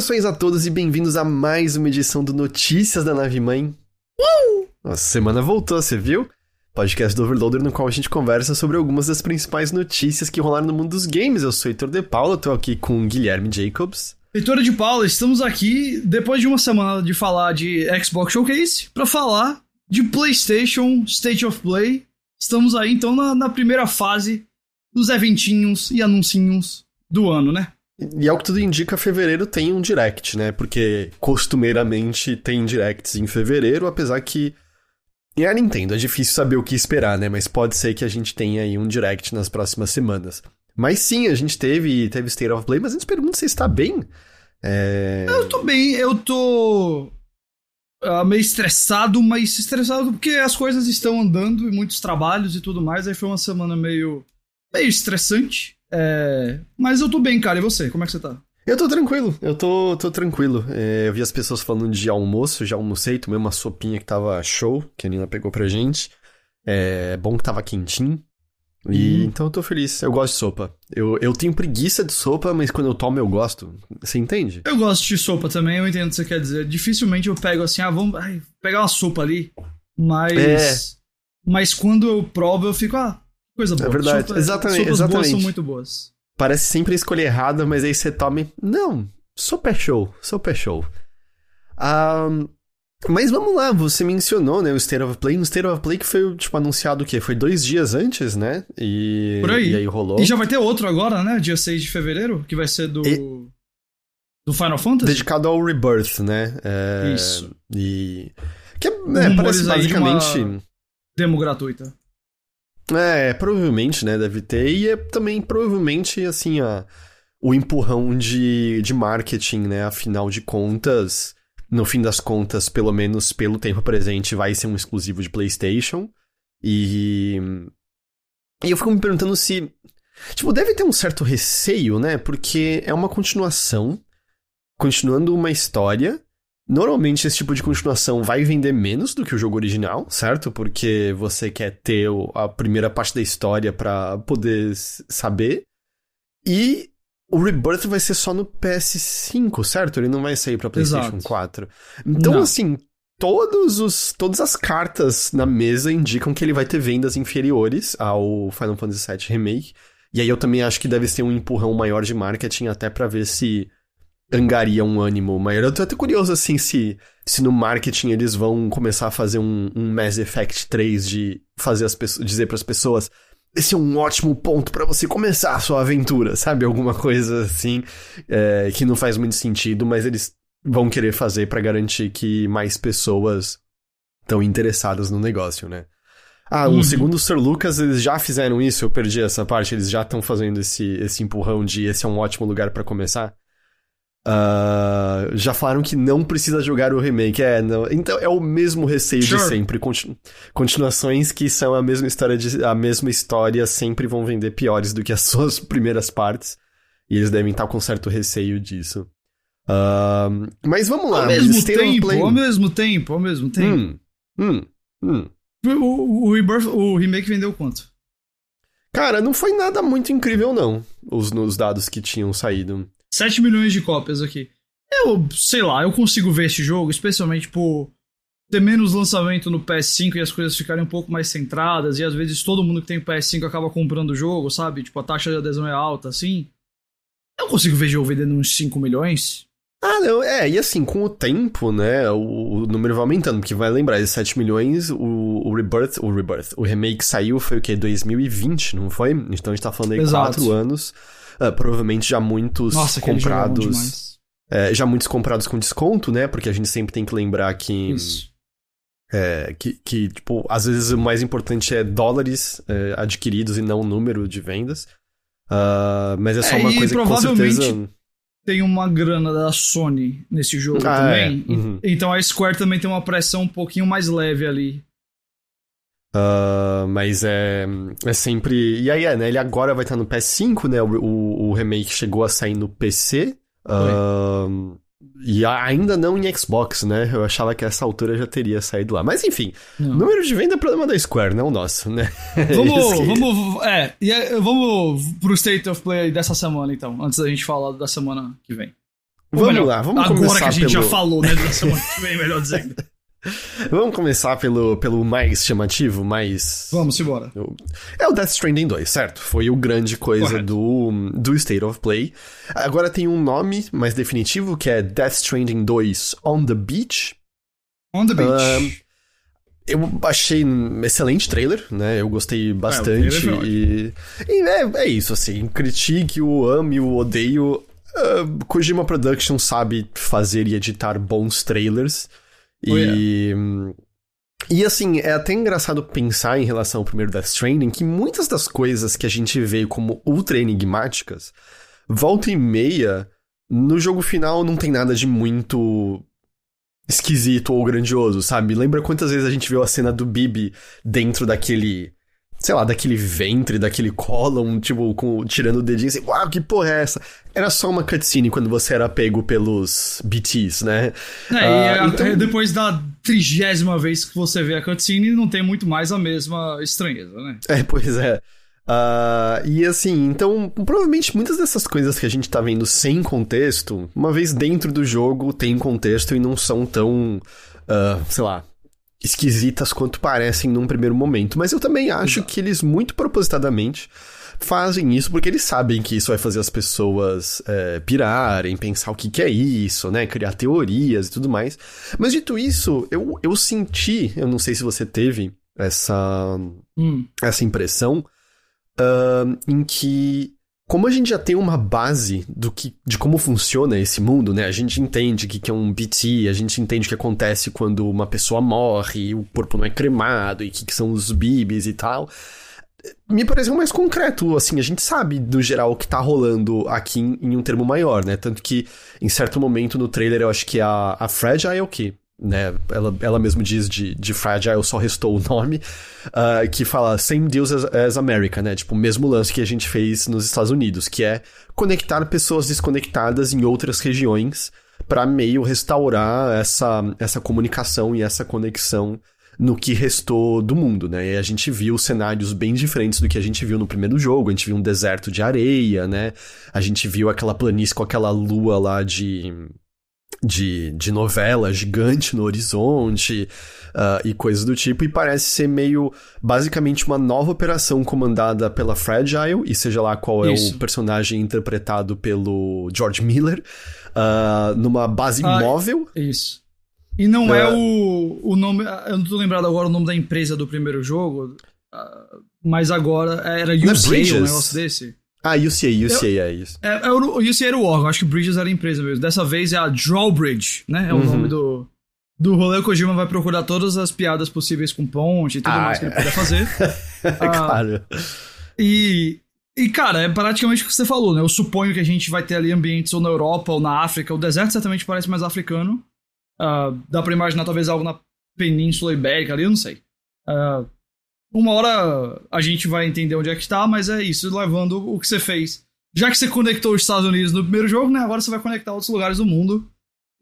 Saudações a todos e bem-vindos a mais uma edição do Notícias da Nave Mãe. Uh! Nossa semana voltou, você viu? Podcast do Overloader no qual a gente conversa sobre algumas das principais notícias que rolaram no mundo dos games. Eu sou Heitor de Paula, tô aqui com Guilherme Jacobs. Heitor de Paula, estamos aqui depois de uma semana de falar de Xbox Showcase para falar de PlayStation State of Play. Estamos aí então na, na primeira fase dos eventinhos e anuncinhos do ano, né? E ao que tudo indica, fevereiro tem um direct, né? Porque costumeiramente tem directs em fevereiro, apesar que. E a Nintendo, é difícil saber o que esperar, né? Mas pode ser que a gente tenha aí um direct nas próximas semanas. Mas sim, a gente teve, teve State of Play, mas a gente pergunta se está bem. É... Eu tô bem, eu tô uh, meio estressado, mas estressado porque as coisas estão andando e muitos trabalhos e tudo mais. Aí foi uma semana meio, meio estressante. É... Mas eu tô bem, cara. E você? Como é que você tá? Eu tô tranquilo, eu tô, tô tranquilo. É, eu vi as pessoas falando de almoço, já almocei, tomei uma sopinha que tava show, que a Nina pegou pra gente. É bom que tava quentinho. E uhum. então eu tô feliz. Eu gosto de sopa. Eu, eu tenho preguiça de sopa, mas quando eu tomo eu gosto. Você entende? Eu gosto de sopa também, eu entendo o que você quer dizer. Dificilmente eu pego assim, ah, vamos ai, pegar uma sopa ali. Mas. É. Mas quando eu provo, eu fico, ah, Coisa boa. É verdade. Sopa, exatamente. Sopas exatamente. boas são muito boas. Parece sempre a escolha errada, mas aí você toma. Não, super show, super show. Um, mas vamos lá, você mencionou, né, o State of Play. No State of Play que foi, tipo, anunciado o quê? Foi dois dias antes, né? E, Por aí. E aí rolou. E já vai ter outro agora, né? Dia 6 de fevereiro, que vai ser do... E... Do Final Fantasy? Dedicado ao Rebirth, né? É... Isso. E... Que é, é parece basicamente... De demo gratuita. É, provavelmente, né, deve ter. E é também provavelmente, assim, a, o empurrão de, de marketing, né? Afinal de contas, no fim das contas, pelo menos pelo tempo presente, vai ser um exclusivo de PlayStation. E. E eu fico me perguntando se. Tipo, deve ter um certo receio, né? Porque é uma continuação, continuando uma história Normalmente esse tipo de continuação vai vender menos do que o jogo original, certo? Porque você quer ter a primeira parte da história para poder saber. E o Rebirth vai ser só no PS5, certo? Ele não vai sair para PlayStation Exato. 4. Então, não. assim, todos os, todas as cartas na mesa indicam que ele vai ter vendas inferiores ao Final Fantasy VII Remake. E aí eu também acho que deve ser um empurrão maior de marketing até para ver se angaria um ânimo maior. Eu tô até curioso, assim, se, se no marketing eles vão começar a fazer um, um Mass Effect 3 de fazer as pessoas, dizer para as pessoas esse é um ótimo ponto para você começar a sua aventura, sabe? Alguma coisa assim, é, que não faz muito sentido, mas eles vão querer fazer para garantir que mais pessoas estão interessadas no negócio, né? Ah, uhum. o segundo Sir Lucas, eles já fizeram isso, eu perdi essa parte, eles já estão fazendo esse, esse empurrão de esse é um ótimo lugar para começar. Uh, já falaram que não precisa jogar o remake. É, não. Então é o mesmo receio sure. de sempre. Continu continuações que são a mesma história de, a mesma história sempre vão vender piores do que as suas primeiras partes. E eles devem estar com certo receio disso. Uh, mas vamos lá. Ao mesmo tempo, Play... ao mesmo tempo, ao mesmo tempo. Hum, hum, hum. O, o, Rebirth, o remake vendeu quanto? Cara, não foi nada muito incrível, não. Os, os dados que tinham saído. 7 milhões de cópias aqui. Eu, sei lá, eu consigo ver esse jogo, especialmente por ter menos lançamento no PS5 e as coisas ficarem um pouco mais centradas, e às vezes todo mundo que tem PS5 acaba comprando o jogo, sabe? Tipo, a taxa de adesão é alta, assim. Eu consigo ver jogo vendendo uns 5 milhões. Ah, não, é, e assim, com o tempo, né, o, o número vai aumentando, porque vai lembrar, esses 7 milhões, o, o Rebirth, o Rebirth, o remake saiu foi o quê? 2020, não foi? Então a gente tá falando aí 4 anos. Uh, provavelmente já muitos Nossa, comprados. É, já muitos comprados com desconto, né? Porque a gente sempre tem que lembrar que. É, que, que, tipo, às vezes o mais importante é dólares é, adquiridos e não o número de vendas. Uh, mas é só uma coisa que com certeza. Tem uma grana da Sony nesse jogo ah, também. É. Uhum. Então a Square também tem uma pressão um pouquinho mais leve ali. Uh, mas é, é sempre. E aí é, né? Ele agora vai estar no PS5, né? O, o, o remake chegou a sair no PC. Uh, e ainda não em Xbox, né? Eu achava que essa altura já teria saído lá. Mas enfim, não. número de venda é problema da Square, não o nosso, né? Vamos, que... vamos, é, e vamos pro State of Play dessa semana, então, antes da gente falar da semana que vem. Vamos melhor, lá, vamos agora começar que a gente pelo... já falou, né, da semana que vem, melhor dizendo. Vamos começar pelo, pelo mais chamativo, mais. Vamos embora. É o Death Stranding 2, certo? Foi o grande coisa do, do State of Play. Agora tem um nome mais definitivo que é Death Stranding 2 On the Beach. On the Beach. eu achei um excelente trailer, né? Eu gostei bastante. É, e, e é, é, isso, assim. Critique, o ame, o odeio. Uh, Kojima Production sabe fazer e editar bons trailers. Oh, e. E assim, é até engraçado pensar em relação ao primeiro Death Stranding que muitas das coisas que a gente vê como ultra enigmáticas, volta e meia, no jogo final não tem nada de muito esquisito ou grandioso, sabe? Lembra quantas vezes a gente viu a cena do Bibi dentro daquele sei lá, daquele ventre, daquele column, tipo, com, tirando o dedinho assim, uau, que porra é essa? Era só uma cutscene quando você era pego pelos BTs, né? É, e então... depois da trigésima vez que você vê a cutscene, não tem muito mais a mesma estranheza, né? É, pois é. Uh, e assim, então, provavelmente muitas dessas coisas que a gente tá vendo sem contexto, uma vez dentro do jogo, tem contexto e não são tão, uh, sei lá, esquisitas quanto parecem num primeiro momento. Mas eu também acho Exato. que eles, muito propositadamente, fazem isso porque eles sabem que isso vai fazer as pessoas é, pirarem, pensar o que, que é isso, né? Criar teorias e tudo mais. Mas dito isso, eu, eu senti, eu não sei se você teve essa, hum. essa impressão, uh, em que como a gente já tem uma base do que, de como funciona esse mundo, né? A gente entende o que, que é um BT, a gente entende o que acontece quando uma pessoa morre, o corpo não é cremado, e o que, que são os bibis e tal. Me pareceu mais concreto, assim, a gente sabe, no geral, o que tá rolando aqui em, em um termo maior, né? Tanto que, em certo momento no trailer, eu acho que a, a Fragile, que né? Ela, ela mesmo diz de, de Fragile, só restou o nome, uh, que fala Same Deals as, as, America, né? Tipo, o mesmo lance que a gente fez nos Estados Unidos, que é conectar pessoas desconectadas em outras regiões para meio restaurar essa, essa comunicação e essa conexão no que restou do mundo, né? E a gente viu cenários bem diferentes do que a gente viu no primeiro jogo. A gente viu um deserto de areia, né? A gente viu aquela planície com aquela lua lá de de, de novela gigante no horizonte uh, e coisas do tipo, e parece ser meio basicamente uma nova operação comandada pela Fragile, e seja lá qual é Isso. o personagem interpretado pelo George Miller, uh, numa base ah, móvel. Isso. E não é, é o, o nome. Eu não tô lembrado agora o nome da empresa do primeiro jogo, mas agora era UCA, é um negócio desse. Ah, UCA, UCA, eu, é isso. É, é, o UCA era o órgão, acho que Bridges era a empresa mesmo. Dessa vez é a Drawbridge, né? É o uhum. nome do, do rolê. O Kojima vai procurar todas as piadas possíveis com ponte e tudo ah, mais que ele puder fazer. ah, claro. E, e, cara, é praticamente o que você falou, né? Eu suponho que a gente vai ter ali ambientes ou na Europa ou na África. O deserto certamente parece mais africano. Uh, dá pra imaginar talvez algo na Península Ibérica ali, eu não sei. Uh, uma hora a gente vai entender onde é que está, mas é isso, levando o que você fez. Já que você conectou os Estados Unidos no primeiro jogo, né? Agora você vai conectar outros lugares do mundo.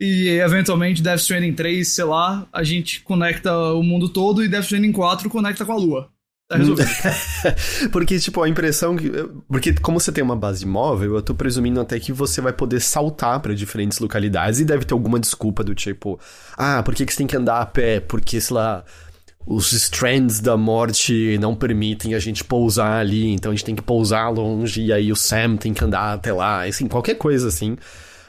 E eventualmente Death Stranding 3, sei lá, a gente conecta o mundo todo e Death Stranding 4 conecta com a Lua. Tá resolvido. porque, tipo, a impressão que. Porque, como você tem uma base móvel, eu tô presumindo até que você vai poder saltar para diferentes localidades e deve ter alguma desculpa do tipo, ah, por que, que você tem que andar a pé? Porque, sei lá os strands da morte não permitem a gente pousar ali, então a gente tem que pousar longe, e aí o Sam tem que andar até lá, assim, qualquer coisa assim.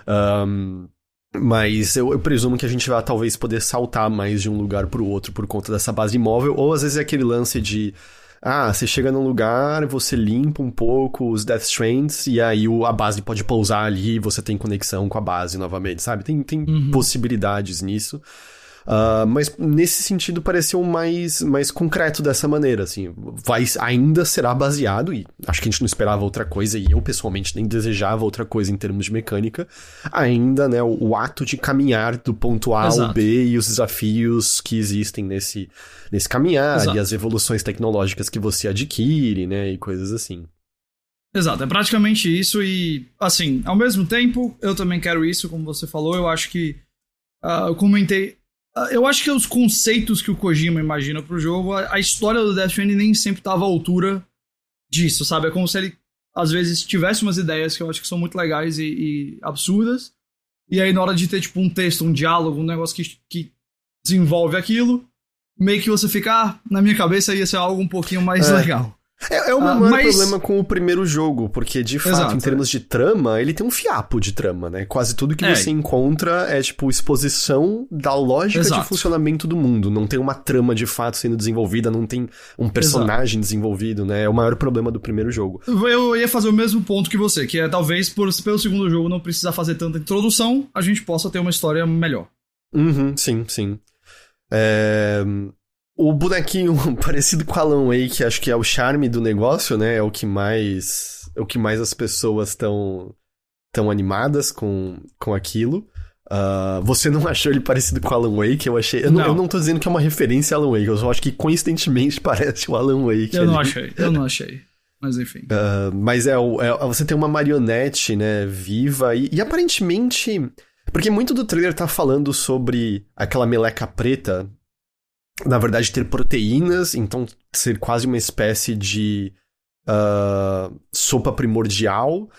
Um, mas eu, eu, presumo que a gente vai talvez poder saltar mais de um lugar pro outro por conta dessa base móvel, ou às vezes é aquele lance de. Ah, você chega num lugar, você limpa um pouco os Death Strands, e aí o, a base pode pousar ali e você tem conexão com a base novamente, sabe? Tem, tem uhum. possibilidades nisso. Uh, mas nesse sentido pareceu mais, mais concreto dessa maneira, assim. Vai, ainda será baseado, e acho que a gente não esperava outra coisa, e eu pessoalmente nem desejava outra coisa em termos de mecânica. Ainda, né, o, o ato de caminhar do ponto A Exato. ao B e os desafios que existem nesse, nesse caminhar, Exato. e as evoluções tecnológicas que você adquire, né, e coisas assim. Exato, é praticamente isso, e assim, ao mesmo tempo, eu também quero isso, como você falou, eu acho que. Uh, eu comentei eu acho que os conceitos que o Kojima imagina pro jogo, a, a história do Death Stranding nem sempre tava à altura disso, sabe? É como se ele, às vezes, tivesse umas ideias que eu acho que são muito legais e, e absurdas, E aí, na hora de ter, tipo, um texto, um diálogo, um negócio que, que desenvolve aquilo, meio que você fica, ah, na minha cabeça ia ser algo um pouquinho mais É. legal. É, é o meu Ah, maior mas- problema com o primeiro jogo, porque de fato, Exato, em termos de trama, ele tem um fiapo de trama, né? Quase tudo que É. você encontra é, tipo, exposição da lógica de Exato. funcionamento do mundo. Não tem uma trama de fato sendo desenvolvida, não tem um personagem desenvolvido, né? É o maior problema do primeiro jogo. Eu ia fazer o mesmo ponto que você, que é talvez por, pelo segundo jogo não precisar fazer tanta introdução, a gente possa ter uma história melhor. Uhum, sim, sim. É, O bonequinho parecido com Alan Wake, acho que é o charme do negócio, né? É o que mais, é o que mais as pessoas estão tão animadas com, com aquilo. Ah, você não achou ele parecido com Alan Wake? Eu achei. Eu não. Não. eu não tô dizendo que é uma referência a Alan Wake, eu só acho que coincidentemente parece o Alan Wake. Eu não ali. achei, eu não achei. Mas enfim. Ah, mas é, o- é- você tem uma marionete, né, viva e, e aparentemente. Porque muito do trailer tá falando sobre aquela meleca preta, na verdade, ter proteínas, então ser quase uma espécie de ah, sopa primordial.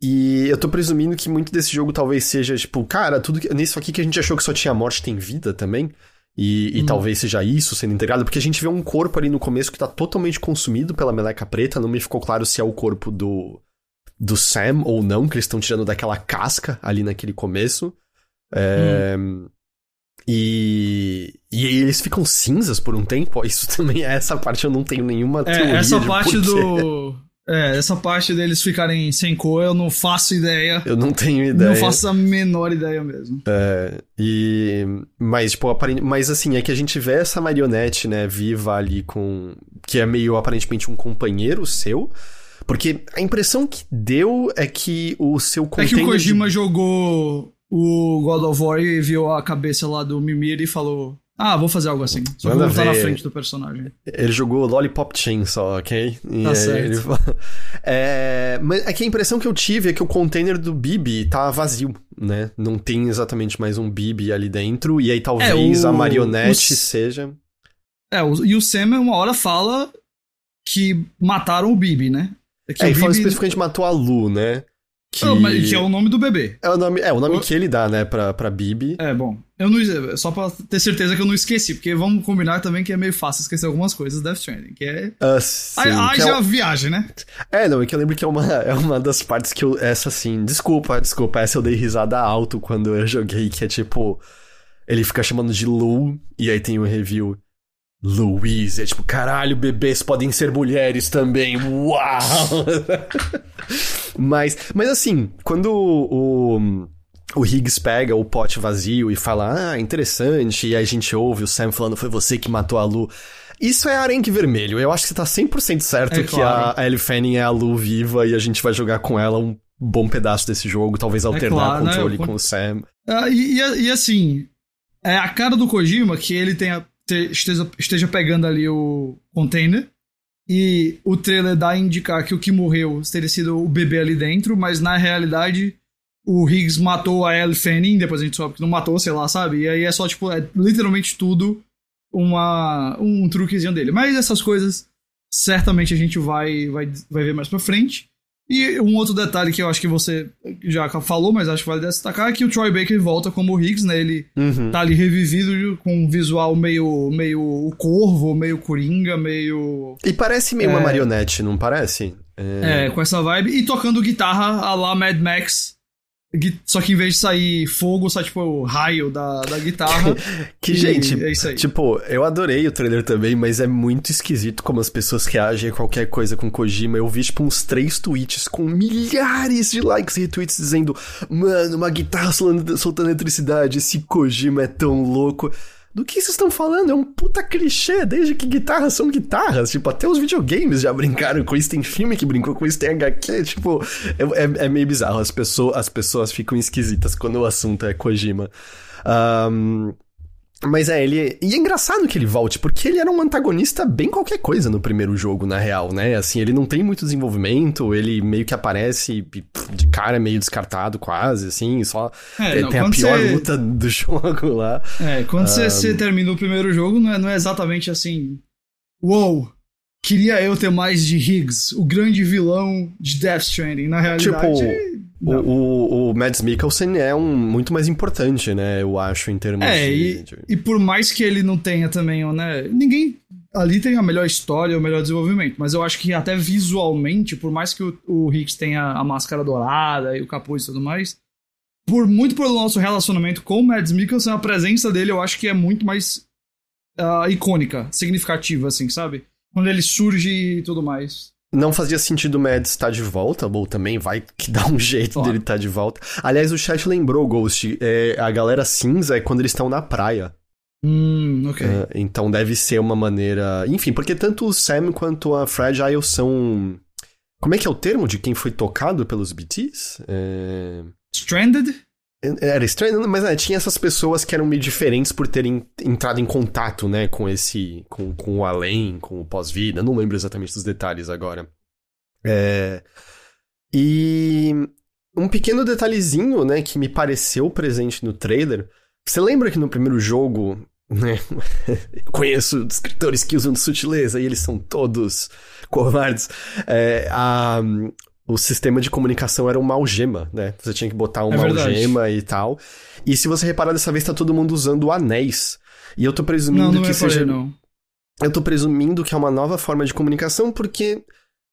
E eu tô presumindo que muito desse jogo talvez seja, tipo, cara, tudo que, nisso aqui que a gente achou que só tinha morte tem vida também. E, e Hum. talvez seja isso sendo integrado, porque a gente vê um corpo ali no começo que tá totalmente consumido pela meleca preta. Não me ficou claro se é o corpo do, do Sam ou não, que eles estão tirando daquela casca ali naquele começo. É, e, e aí eles ficam cinzas por um tempo. Isso também, essa parte eu não tenho nenhuma teoria. É, essa de parte do. É, essa parte deles ficarem sem cor, eu não faço ideia. Eu não tenho ideia. Não faço a menor ideia mesmo. É, e. Mas, tipo, aparent... mas assim, é que a gente vê essa marionete, né, viva ali com. Que é meio aparentemente um companheiro seu. Porque a impressão que deu é que o seu É que o Kojima de- jogou o God of War viu a cabeça lá do Mimir e falou: Ah, vou fazer algo assim. Só Manda vou botar na frente do personagem. Ele jogou Lollipop Chainsaw, ok? E Tá certo. ele É, mas é que a impressão que eu tive é que o container do Bibi tá vazio, né? Não tem exatamente mais um Bibi ali dentro. E aí talvez É, o- a marionete o- seja. É, o- e o Sam uma hora fala que mataram o Bibi, né? que É, o e fala Bibi- especificamente matou a Lu, né? Que... Ah, mas- que é o nome do bebê. É o nome, é, o nome que ele dá, né, pra, pra Bibi. É, bom. Eu não, só pra ter certeza que eu não esqueci, porque vamos combinar também que é meio fácil esquecer algumas coisas do Death Stranding, que é. Ah, sim, Ai, que é, já o- viagem, né? é, não, é que eu lembro que é uma, é uma das partes que eu. Essa assim. Desculpa, desculpa. Essa eu dei risada alto quando eu joguei, que é tipo. Ele fica chamando de Lu, e aí tem o review. Louise, é tipo, caralho, bebês podem ser mulheres também, uau! mas, mas assim, quando o, o Higgs pega o pote vazio e fala, ah, interessante, e aí a gente ouve o Sam falando, foi você que matou a Lu. Isso é arenque vermelho. Eu acho que você tá 100% certo É que claro. a, a Ellie Fanning é a Lu viva e a gente vai jogar com ela um bom pedaço desse jogo, talvez alternar claro, o né? controle Eu- com o Sam. Ah, e, e- e assim, é a cara do Kojima que ele tenha, te- esteja, esteja pegando ali o container e o trailer dá a indicar que o que morreu teria sido o bebê ali dentro, mas na realidade o Higgs matou a Ellie Fanning, depois a gente soube que não matou, sei lá, sabe? E aí é só, tipo, é literalmente tudo uma, um truquezinho dele. Mas essas coisas certamente a gente vai, vai, vai ver mais pra frente. E um outro detalhe que eu acho que você já falou, mas acho que vale destacar, é que o Troy Baker volta como o Higgs, né? Ele Uhum. tá ali revivido com um visual meio, meio o corvo, meio coringa, meio. E parece meio uma É. marionete, não parece? É, com essa vibe. E tocando guitarra a lá Mad Max. Só que em vez de sair fogo, sai tipo o raio da, da guitarra. Que, E gente, é isso aí. tipo, eu adorei o trailer também, mas é muito esquisito como as pessoas reagem a qualquer coisa com Kojima. Eu vi, tipo, uns três tweets com milhares de likes e retweets dizendo: Mano, uma guitarra soltando, soltando eletricidade, esse Kojima é tão louco. Do que vocês estão falando? É um puta clichê, desde que guitarras são guitarras. Tipo, até os videogames já brincaram com isso. Tem filme que brincou com isso, tem HQ. Tipo, é, é- é meio bizarro. As pessoas, as pessoas ficam esquisitas quando o assunto é Kojima. Ahn, mas é, ele. E é engraçado que ele volte, porque ele era um antagonista bem qualquer coisa no primeiro jogo, na real, né? Assim, ele não tem muito desenvolvimento, ele meio que aparece de cara meio descartado, quase, assim, só. É, tem não, tem a pior você- luta do jogo lá. É, quando você, Ah, você termina o primeiro jogo, não é, não é exatamente assim. Uou! Queria eu ter mais de Higgs, o grande vilão de Death Stranding. Na realidade, Tipo, O, o, o Mads Mikkelsen é um muito mais importante, né? Eu acho, em termos é, de, e, de... e por mais que ele não tenha também, né? Ninguém ali tem a melhor história, o melhor desenvolvimento, mas eu acho que até visualmente, por mais que o, o Hicks tenha a máscara dourada e o capuz e tudo mais, por muito pelo nosso relacionamento com o Mads Mikkelsen, a presença dele eu acho que é muito mais uh, icônica, significativa, assim, sabe? Quando ele surge e tudo mais. Não fazia sentido o Mads estar de volta, ou também vai que dá um jeito claro. dele estar de volta. Aliás, o chat lembrou, Ghost, é, a galera cinza é quando eles estão na praia. Hum, ok. Uh, então deve ser uma maneira. Enfim, porque tanto o Sam quanto a Fragile são. Como é que é o termo de quem foi tocado pelos BTs? É... Stranded? Era estranho, mas né, tinha essas pessoas que eram meio diferentes por terem entrado em contato, né, com esse. com, com o além, com o pós-vida. Não lembro exatamente dos detalhes agora. É. E. Um pequeno detalhezinho, né, que me pareceu presente no trailer. Você lembra que no primeiro jogo, né? Conheço escritores que usam de sutileza e eles são todos covardes. É, a, o sistema de comunicação era uma algema, né? Você tinha que botar uma é algema e tal. E se você reparar, dessa vez tá todo mundo usando anéis. E eu tô presumindo não, não que é seja. não. Eu tô presumindo que é uma nova forma de comunicação, porque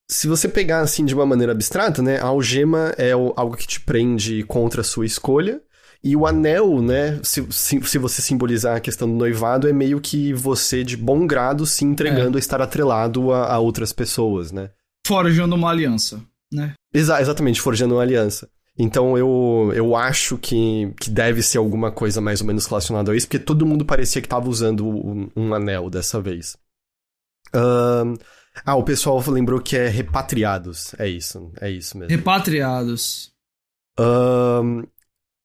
se você pegar assim de uma maneira abstrata, né? A algema é algo que te prende contra a sua escolha. E o anel, né, se, se, se, você simbolizar a questão do noivado, é meio que você, de bom grado, se entregando é. a estar atrelado a, a outras pessoas, né? Forjando uma aliança né? Exa exatamente, forjando uma aliança. Então eu, eu acho que, que deve ser alguma coisa mais ou menos relacionada a isso, porque todo mundo parecia que estava usando um, um, anel dessa vez. Um, ah, o pessoal lembrou que é repatriados. É isso, é isso mesmo. Repatriados. Um,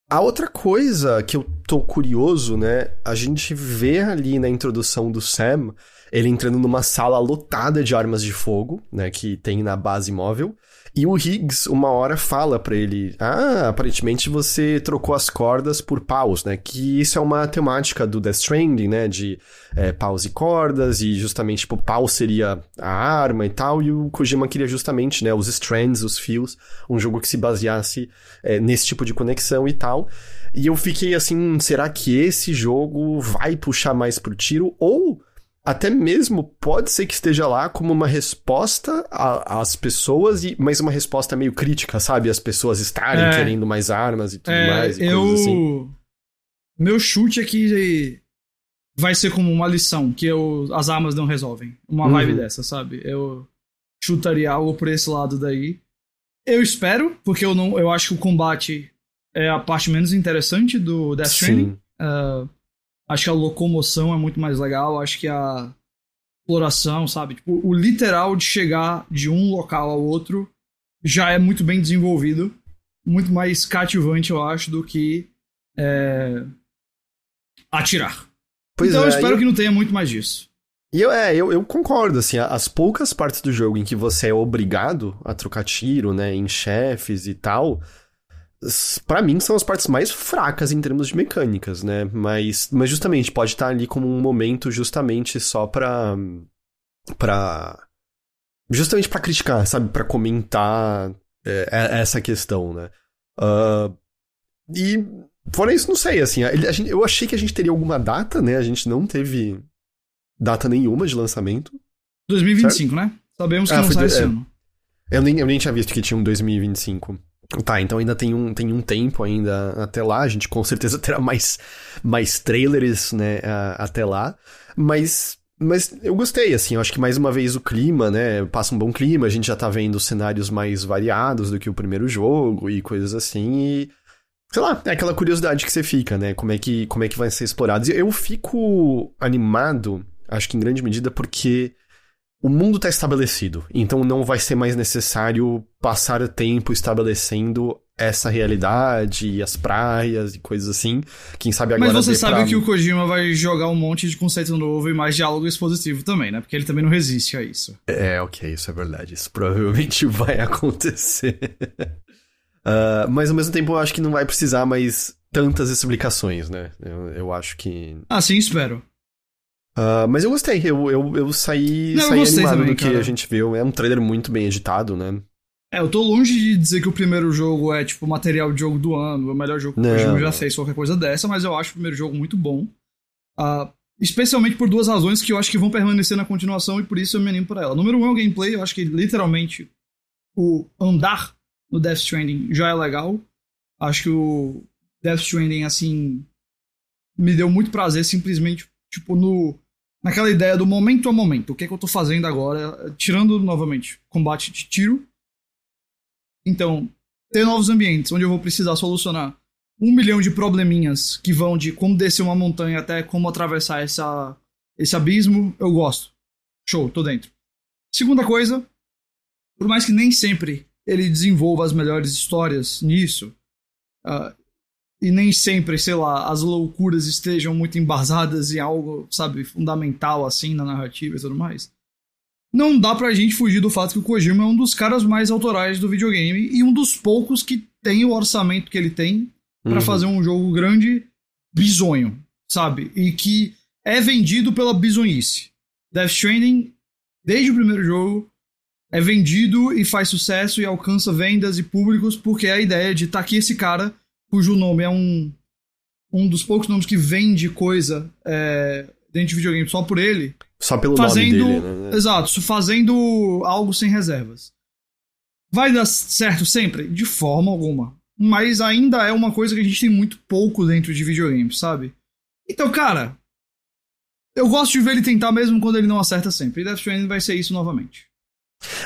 a outra coisa que eu tô curioso, né? A gente vê ali na introdução do Sam ele entrando numa sala lotada de armas de fogo, né? Que tem na base móvel. E o Higgs, uma hora, fala para ele: Ah, aparentemente você trocou as cordas por paus, né? Que isso é uma temática do Death Stranding, né? De é, paus e cordas, e justamente, tipo, pau seria a arma e tal. E o Kojima queria justamente, né? Os strands, os fios, um jogo que se baseasse é, nesse tipo de conexão e tal. E eu fiquei assim: será que esse jogo vai puxar mais pro tiro? Ou até mesmo pode ser que esteja lá como uma resposta às pessoas, e, mas uma resposta meio crítica, sabe? As pessoas estarem é, querendo mais armas e tudo é, mais. E eu... assim. Meu chute é que vai ser como uma lição, que eu, as armas não resolvem. Uma vibe uhum. dessa, sabe? Eu chutaria algo por esse lado daí. Eu espero, porque eu não, eu acho que o combate é a parte menos interessante do Death Stranding. Uh, Acho que a locomoção é muito mais legal. Acho que a exploração, sabe? Tipo, o literal de chegar de um local ao outro já é muito bem desenvolvido. Muito mais cativante, eu acho, do que é, atirar. Pois então é, eu espero eu... que não tenha muito mais disso. E eu, é, eu, eu concordo, assim, as poucas partes do jogo em que você é obrigado a trocar tiro, né, em chefes e tal, para mim são as partes mais fracas em termos de mecânicas, né? Mas, mas justamente pode estar ali como um momento justamente só pra para justamente para criticar, sabe, para comentar é, é, essa questão, né? Uh, e fora isso, não sei, assim, a, a gente, eu achei que a gente teria alguma data, né? A gente não teve data nenhuma de lançamento. 2025, certo? né? Sabemos que ah, não sai esse é, ano. Eu nem, eu nem tinha visto que tinha um 2025. Tá, então ainda tem um, tem um tempo ainda até lá. A gente com certeza terá mais, mais trailers, né, até lá. Mas, mas eu gostei, assim. Eu acho que mais uma vez o clima, né, passa um bom clima. A gente já tá vendo cenários mais variados do que o primeiro jogo e coisas assim. E, sei lá, é aquela curiosidade que você fica, né? Como é que, como é que vai ser explorado. Eu fico animado, acho que em grande medida, porque o mundo está estabelecido, então não vai ser mais necessário passar tempo estabelecendo essa realidade, e as praias e coisas assim. Quem sabe agora. Mas você sabe pra... que o Kojima vai jogar um monte de conceito novo e mais diálogo expositivo também, né? Porque ele também não resiste a isso. É, ok, isso é verdade. Isso provavelmente vai acontecer. uh, mas ao mesmo tempo eu acho que não vai precisar mais tantas explicações, né? Eu, eu acho que. Ah, sim, espero. Uh, mas eu gostei, eu, eu, eu saí, Não, saí eu animado também, do que cara. a gente viu. É um trailer muito bem editado, né? É, eu tô longe de dizer que o primeiro jogo é, tipo, material de jogo do ano, o melhor jogo que o Kojima já fez, qualquer coisa dessa, mas eu acho o primeiro jogo muito bom. Uh, especialmente por duas razões que eu acho que vão permanecer na continuação e por isso eu me animo pra ela. Número um é o gameplay, eu acho que literalmente o andar no Death Stranding já é legal. Acho que o Death Stranding, assim, me deu muito prazer simplesmente, tipo, no naquela ideia do momento a momento. O que é que eu tô fazendo agora? Tirando, novamente, combate de tiro. Então, ter novos ambientes onde eu vou precisar solucionar um milhão de probleminhas que vão de como descer uma montanha até como atravessar essa, esse abismo, eu gosto. Show, tô dentro. Segunda coisa, por mais que nem sempre ele desenvolva as melhores histórias nisso, uh, e nem sempre, sei lá, as loucuras estejam muito embasadas em algo, sabe, fundamental assim na narrativa e tudo mais. Não dá pra gente fugir do fato que o Kojima é um dos caras mais autorais do videogame e um dos poucos que tem o orçamento que ele tem para uhum. fazer um jogo grande bizonho, sabe? E que é vendido pela bizonhice. Death Stranding, desde o primeiro jogo, é vendido e faz sucesso e alcança vendas e públicos porque é a ideia de tá aqui esse cara cujo nome é um, um dos poucos nomes que vende coisa é, dentro de videogame só por ele. Só pelo fazendo, nome dele, né? Exato, fazendo algo sem reservas. Vai dar certo sempre? De forma alguma. Mas ainda é uma coisa que a gente tem muito pouco dentro de videogames, sabe? Então, cara, eu gosto de ver ele tentar mesmo quando ele não acerta sempre. E Death Stranding vai ser isso novamente.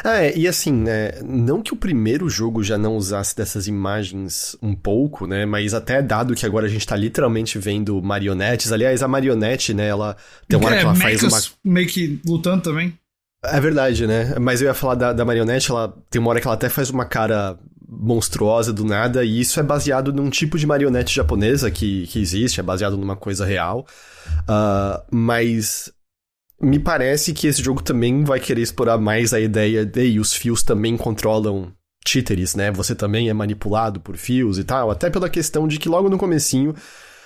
É, e assim, né, não que o primeiro jogo já não usasse dessas imagens um pouco, né, mas até dado que agora a gente tá literalmente vendo marionetes, aliás, a marionete, né, ela tem uma hora é, que ela faz uma... meio que lutando também. É verdade, né, mas eu ia falar da, da marionete, ela tem uma hora que ela até faz uma cara monstruosa do nada, e isso é baseado num tipo de marionete japonesa que, que existe, é baseado numa coisa real, uh, mas me parece que esse jogo também vai querer explorar mais a ideia de os fios também controlam títeres, né? Você também é manipulado por fios e tal, até pela questão de que logo no comecinho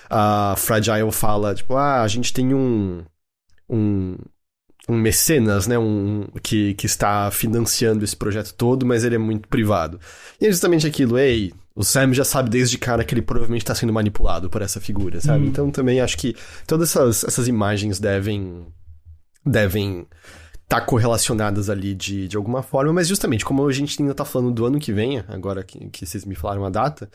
a Fragile fala, tipo, ah, a gente tem um um, um mecenas, né, um que, que está financiando esse projeto todo, mas ele é muito privado. E é justamente aquilo, ei, o Sam já sabe desde cara que ele provavelmente está sendo manipulado por essa figura, sabe? Hum. Então também acho que todas essas, essas imagens devem devem estar tá correlacionadas ali de, de alguma forma, mas justamente como a gente ainda tá falando do ano que vem, agora que, que vocês me falaram a data,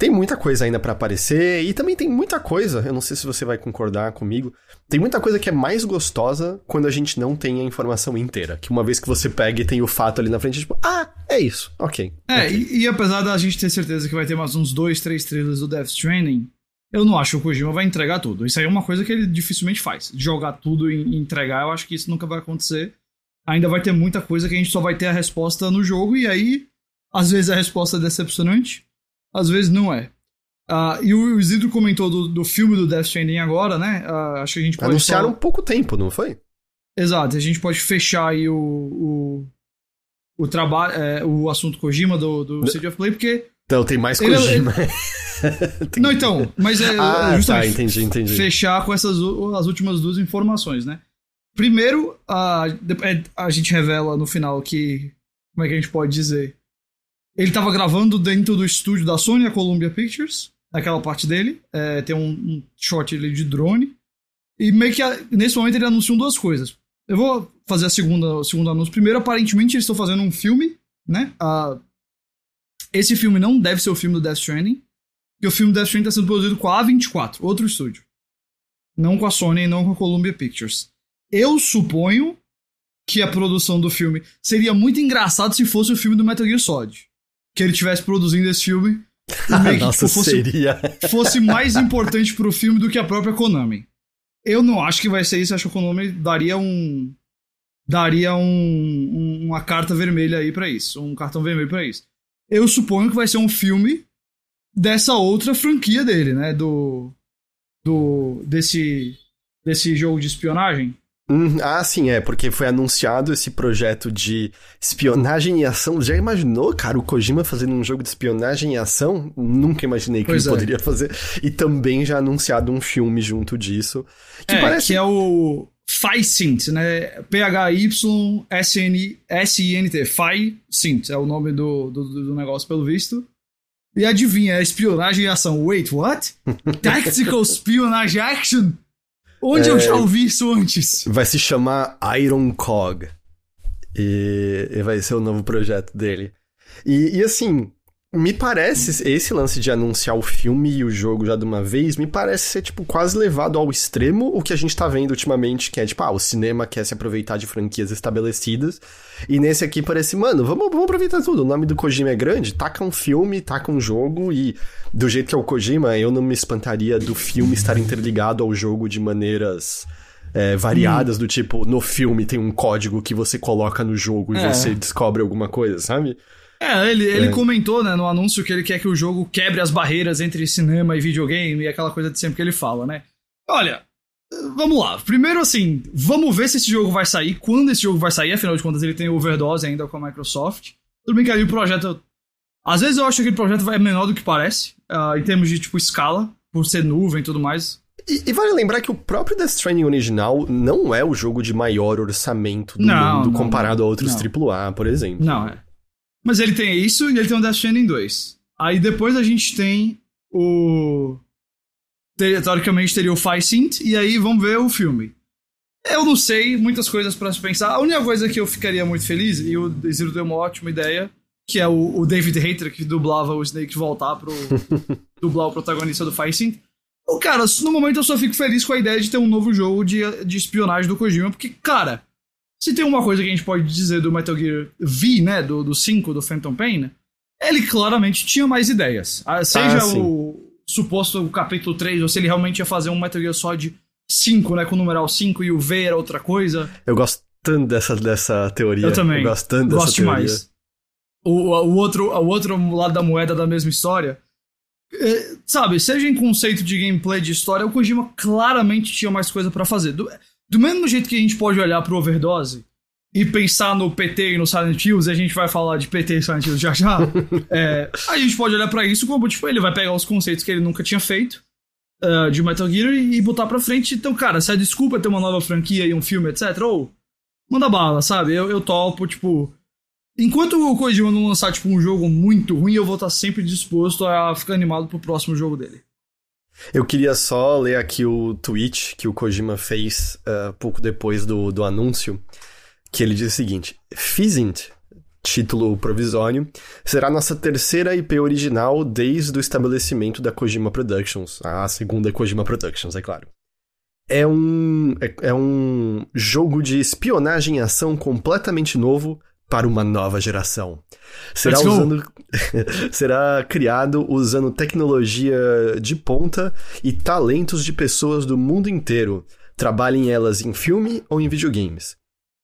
tem muita coisa ainda para aparecer e também tem muita coisa, eu não sei se você vai concordar comigo, tem muita coisa que é mais gostosa quando a gente não tem a informação inteira, que uma vez que você pega e tem o fato ali na frente, tipo, ah, é isso, ok. É, okay. E, e, apesar da gente ter certeza que vai ter mais uns dois, três trailers do Death Stranding, eu não acho que o Kojima vai entregar tudo. Isso aí é uma coisa que ele dificilmente faz. Jogar tudo e entregar, eu acho que isso nunca vai acontecer. Ainda vai ter muita coisa que a gente só vai ter a resposta no jogo, e aí, às vezes a resposta é decepcionante, às vezes não é. Uh, e o Isidro comentou do, do filme do Death Stranding agora, né? Uh, acho que a gente pode. Anunciaram só... pouco tempo, não foi? Exato, a gente pode fechar aí o, o, o trabalho, é, o assunto Kojima do, do City of Play, porque então, tem mais Kojima. Ele... não, então, mas é ah, justamente tá, entendi, entendi. fechar com essas as últimas duas informações, né? Primeiro, a, é, a gente revela no final que. Como é que a gente pode dizer? Ele estava gravando dentro do estúdio da Sony, a Columbia Pictures, naquela parte dele. É, tem um, um, shot ali de drone. E meio que nesse momento ele anunciou duas coisas. Eu vou fazer a segunda, o segundo anúncio. Primeiro, aparentemente eles estão fazendo um filme, né? Esse filme não deve ser o filme do Death Stranding, porque o filme Death Stranding está sendo produzido com a A24, outro estúdio. Não com a Sony não com a Columbia Pictures. Eu suponho que a produção do filme seria muito engraçado se fosse o filme do Metal Gear Solid. Que ele estivesse produzindo esse filme meio que Nossa, tipo, fosse, seria. fosse mais importante pro filme do que a própria Konami. Eu não acho que vai ser isso, acho que a Konami daria um. daria um, um uma carta vermelha aí para isso, um cartão vermelho para isso eu suponho que vai ser um filme dessa outra franquia dele, né? Do. do desse. desse jogo de espionagem. Hum, ah, sim, é, porque foi anunciado esse projeto de espionagem e ação. Já imaginou, cara, o Kojima fazendo um jogo de espionagem e ação? Nunca imaginei que pois ele é. poderia fazer. E também já anunciado um filme junto disso. Que é, parece. Que é o Physint, né? P-H-Y-S-N-S-I-N-T. Physint é o nome do, do, do negócio, pelo visto. E adivinha, é espionagem e ação. Wait, what? Tactical Spionage Action? Onde é... eu já ouvi isso antes? Vai se chamar Iron Cog. E, e vai ser o novo projeto dele. E, e assim, me parece, esse lance de anunciar o filme e o jogo já de uma vez, me parece ser, tipo, quase levado ao extremo o que a gente tá vendo ultimamente, que é, tipo, ah, o cinema quer se aproveitar de franquias estabelecidas, e nesse aqui parece, mano, vamos, vamos aproveitar tudo, o nome do Kojima é grande, taca um filme, taca um jogo, e do jeito que é o Kojima, eu não me espantaria do filme estar interligado ao jogo de maneiras... É, variadas, hum. do tipo, no filme tem um código que você coloca no jogo e é. você descobre alguma coisa, sabe? É, ele, ele é. comentou, né, no anúncio que ele quer que o jogo quebre as barreiras entre cinema e videogame e aquela coisa de sempre que ele fala, né? Olha, vamos lá. Primeiro, assim, vamos ver se esse jogo vai sair, quando esse jogo vai sair, afinal de contas ele tem overdose ainda com a Microsoft. Tudo bem que ali o projeto. Às vezes eu acho que aquele projeto vai menor do que parece, uh, em termos de, tipo, escala, por ser nuvem e tudo mais. E, e, vale lembrar que o próprio Death Stranding original não é o jogo de maior orçamento do não, mundo não, comparado não, a outros AAA, por exemplo. Não, é. Mas ele tem isso e ele tem o Death Stranding 2. Aí depois a gente tem o. Teoricamente teria o Synth, e aí vamos ver o filme. Eu não sei, muitas coisas para se pensar. A única coisa que eu ficaria muito feliz, e o Zero deu uma ótima ideia, que é o, o David Hayter, que dublava o Snake, voltar pro dublar o protagonista do. O cara, no momento eu só fico feliz com a ideia de ter um novo jogo de, de espionagem do Kojima, porque, cara, se tem uma coisa que a gente pode dizer do Metal Gear V, né, do, do 5, do Phantom Pain, ele claramente tinha mais ideias. Ah, seja ah, o suposto capítulo 3, ou se ele realmente ia fazer um Metal Gear Solid 5, né, com o numeral 5 e o V era outra coisa. Eu gosto tanto dessa, dessa teoria. Eu também. Eu gosto tanto dessa gosto teoria. demais. O, o, outro, o outro lado da moeda da mesma história. É, sabe, seja em conceito de gameplay de história, o Kojima claramente tinha mais coisa para fazer. Do, mesmo jeito que a gente pode olhar pro Overdose e pensar no PT e no Silent Hills, e a gente vai falar de PT e Silent Hills já já, é, a gente pode olhar para isso como, tipo, ele vai pegar os conceitos que ele nunca tinha feito uh, de Metal Gear e, e botar pra frente. Então, cara, se a desculpa é ter uma nova franquia e um filme, etc., ou manda bala, sabe? Eu, eu topo, tipo... Enquanto o Kojima não lançar, tipo, um jogo muito ruim, eu vou estar sempre disposto a ficar animado pro próximo jogo dele. Eu queria só ler aqui o tweet que o Kojima fez uh, pouco depois do, do anúncio, que ele diz o seguinte: Fizzint, título provisório, será nossa terceira IP original desde o estabelecimento da Kojima Productions, a segunda Kojima Productions, é claro. É um, é, é um jogo de espionagem e ação completamente novo para uma nova geração. Será, usando, será criado usando tecnologia de ponta e talentos de pessoas do mundo inteiro, trabalhem elas em filme ou em videogames.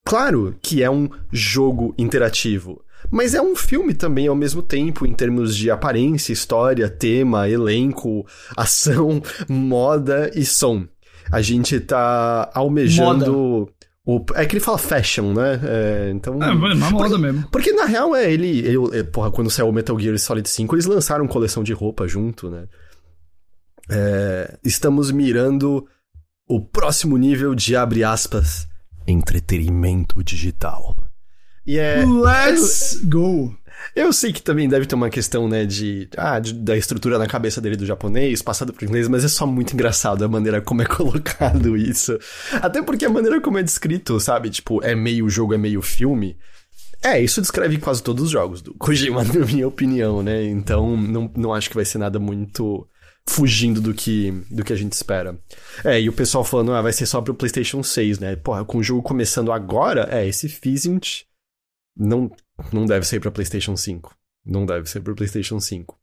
Claro que é um jogo interativo, mas é um filme também ao mesmo tempo, em termos de aparência, história, tema, elenco, ação, moda e som. A gente tá almejando. Moda. O, é que ele fala fashion, né? É, então. É, uma moda porque, mesmo. Porque na real é ele, ele. É, porra, quando saiu o Metal Gear Solid 5, eles lançaram coleção de roupa junto, né? É, estamos mirando o próximo nível de abre aspas entretenimento digital. E é. Let's go! Eu sei que também deve ter uma questão, né, de, ah, de, da estrutura na cabeça dele do japonês, passado pro inglês, mas é só muito engraçado a maneira como é colocado isso. Até porque a maneira como é descrito, sabe? Tipo, é meio jogo, é meio filme. É, isso descreve quase todos os jogos do Kojima, na minha opinião, né? Então, não, não acho que vai ser nada muito fugindo do que, do que a gente espera. É, e o pessoal falando, ah, vai ser só pro PlayStation 6, né? Porra, com o jogo começando agora, é, esse Fizzint não, não deve ser pra PlayStation 5. Não deve ser pro PlayStation 5.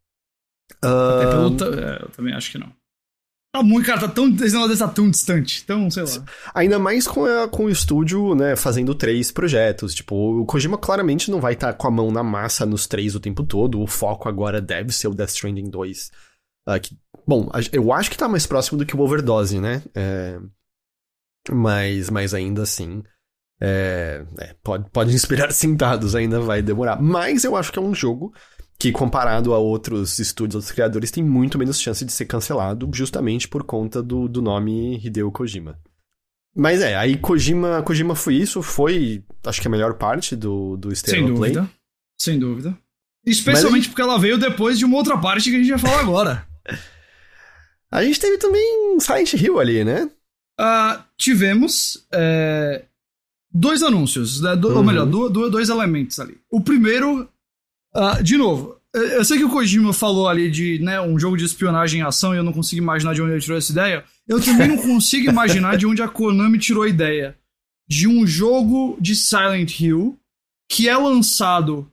Até pelo, é, eu também acho que não. Tá muito, cara, tá tão, esse negócio tá tão distante, então, sei lá. Ainda mais com, a, com o estúdio, né, fazendo três projetos. Tipo, o Kojima claramente não vai estar tá com a mão na massa nos três o tempo todo. O foco agora deve ser o Death Stranding 2. Uh, que, bom, eu acho que tá mais próximo do que o Overdose, né? É, mas, mas ainda assim. É, é, pode, pode inspirar sentados, ainda vai demorar. Mas eu acho que é um jogo que, comparado a outros estúdios, outros criadores, tem muito menos chance de ser cancelado, justamente por conta do, do nome Hideo Kojima. Mas é, aí Kojima, Kojima foi isso, foi, acho que a melhor parte do, do State Sem Play. dúvida. Sem dúvida. Especialmente porque ela veio depois de uma outra parte que a gente vai falar agora. A gente teve também Silent Hill ali, né? Ah, tivemos é, dois anúncios, né? Do- ou Uhum. melhor, do- do- dois elementos ali. O primeiro, ah, de novo, eu sei que o Kojima falou ali de né, um jogo de espionagem e ação e eu não consigo imaginar de onde ele tirou essa ideia. Eu também não consigo imaginar de onde a Konami tirou a ideia de um jogo de Silent Hill que é lançado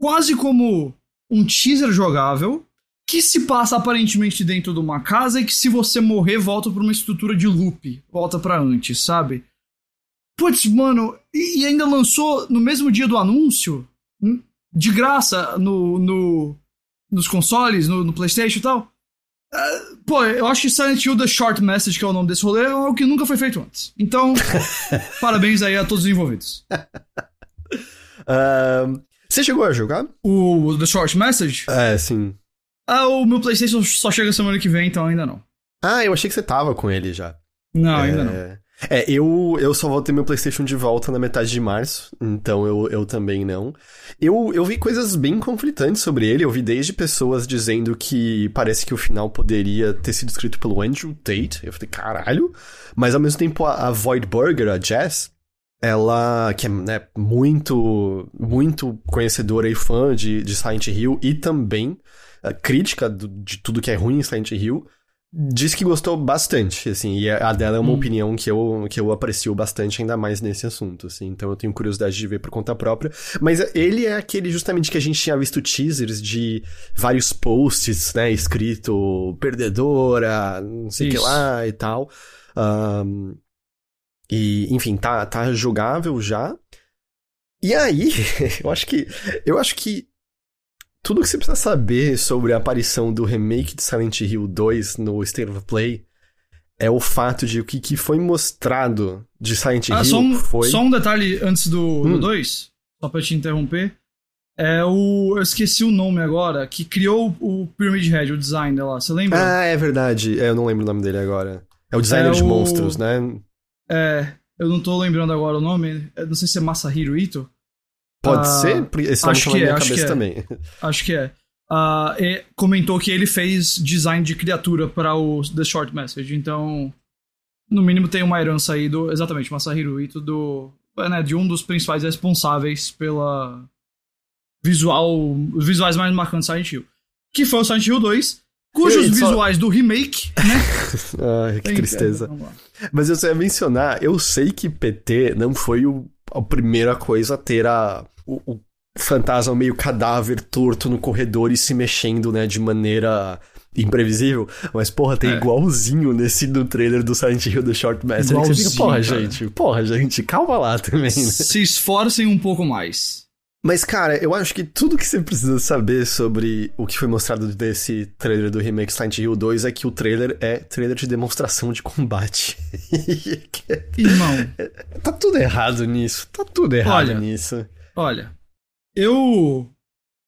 quase como um teaser jogável que se passa aparentemente dentro de uma casa e que se você morrer volta pra uma estrutura de loop, volta pra antes, sabe? Putz, mano, e, e ainda lançou no mesmo dia do anúncio, hum, de graça no, no nos consoles, no, no PlayStation e tal. Ah, pô, eu acho que Silent Hill The Short Message, que é o nome desse rolê, é algo que nunca foi feito antes. Então, parabéns aí a todos os envolvidos. Ahn, você chegou a jogar? O The Short Message, É, sim. ah, o meu PlayStation só chega semana que vem, então ainda não. Ah, eu achei que você tava com ele já. Não, é... ainda não. É, eu, eu só vou ter meu PlayStation de volta na metade de março, então eu, eu também não. Eu, eu vi coisas bem conflitantes sobre ele, eu vi desde pessoas dizendo que parece que o final poderia ter sido escrito pelo Andrew Tate. Eu falei, caralho. Mas ao mesmo tempo a, a Void Burger, a Jess, ela, que é né, muito, muito conhecedora e fã de, de Silent Hill e também a crítica do- de tudo que é ruim em Silent Hill, diz que gostou bastante, assim, e a dela é uma Hum. opinião que eu, que eu aprecio bastante, ainda mais nesse assunto, assim, então eu tenho curiosidade de ver por conta própria. Mas ele é aquele justamente que a gente tinha visto teasers de vários posts, né, escrito perdedora, não sei o que lá e tal. Ahn, e, enfim, tá, tá jogável já. E aí, eu acho que. Eu acho que tudo que você precisa saber sobre a aparição do remake de Silent Hill 2 no State of Play é o fato de o que, que foi mostrado de Silent Ah, Hill só um, foi. só um detalhe antes do Hum. 2, só pra te interromper. É o. Eu esqueci o nome agora, que criou o Pyramid Head, o design dela. Você lembra? Ah, é verdade. É, eu não lembro o nome dele agora. É o designer É de o- monstros, né? É. Eu não tô lembrando agora o nome. Eu não sei se é Masahiro Ito. Pode Ah, ser? Porque Esse nome acho que é, acho que é. também. Acho que é. E comentou que ele fez design de criatura para o The Short Message. Então, no mínimo tem uma herança aí do. Exatamente, Masahiro Ito, do. é, Né, de um dos principais responsáveis pela. Visual. Os visuais mais marcantes do Silent Hill. Que foi o Silent Hill 2, cujos só- visuais do remake, né? Ai, que tem- tristeza. é. Mas eu só ia mencionar, eu sei que PT não foi o, a primeira coisa a ter a, o, o fantasma meio cadáver torto no corredor e se mexendo, né, de maneira imprevisível. Mas, porra, tem É. igualzinho nesse no trailer do Silent Hill do Short Message. que você fica, Igualzinho, porra, cara. gente, porra, gente, calma lá também, né? Se esforcem um pouco mais. Mas, cara, eu acho que tudo que você precisa saber sobre o que foi mostrado desse trailer do remake Silent Hill 2 é que o trailer é trailer de demonstração de combate. Irmão. tá tudo errado nisso. Tá tudo errado Olha. nisso. Olha, eu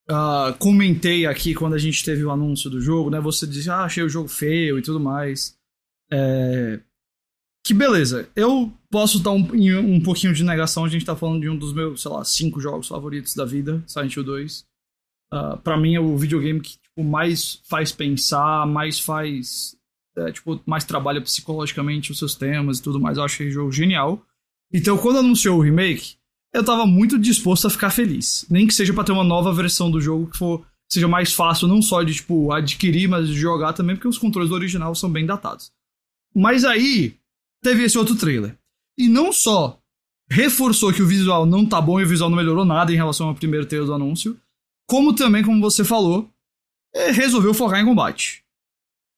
ah, comentei aqui quando a gente teve o anúncio do jogo, né? Você disse, ah, achei o jogo feio e tudo mais. É, Que beleza, eu posso dar um, um pouquinho de negação, a gente tá falando de um dos meus, sei lá, cinco jogos favoritos da vida, Silent Hill 2. Ah, pra mim é o videogame que tipo, mais faz pensar, mais faz. é, tipo, mais trabalha psicologicamente os seus temas e tudo mais. Eu achei o jogo genial. Então, quando anunciou o remake, eu tava muito disposto a ficar feliz. Nem que seja pra ter uma nova versão do jogo que for seja mais fácil, não só de tipo adquirir, mas de jogar também, porque os controles do original são bem datados. Mas aí teve esse outro trailer. E não só reforçou que o visual não tá bom e o visual não melhorou nada em relação ao primeiro trailer do anúncio, como também, como você falou, é, resolveu focar em combate.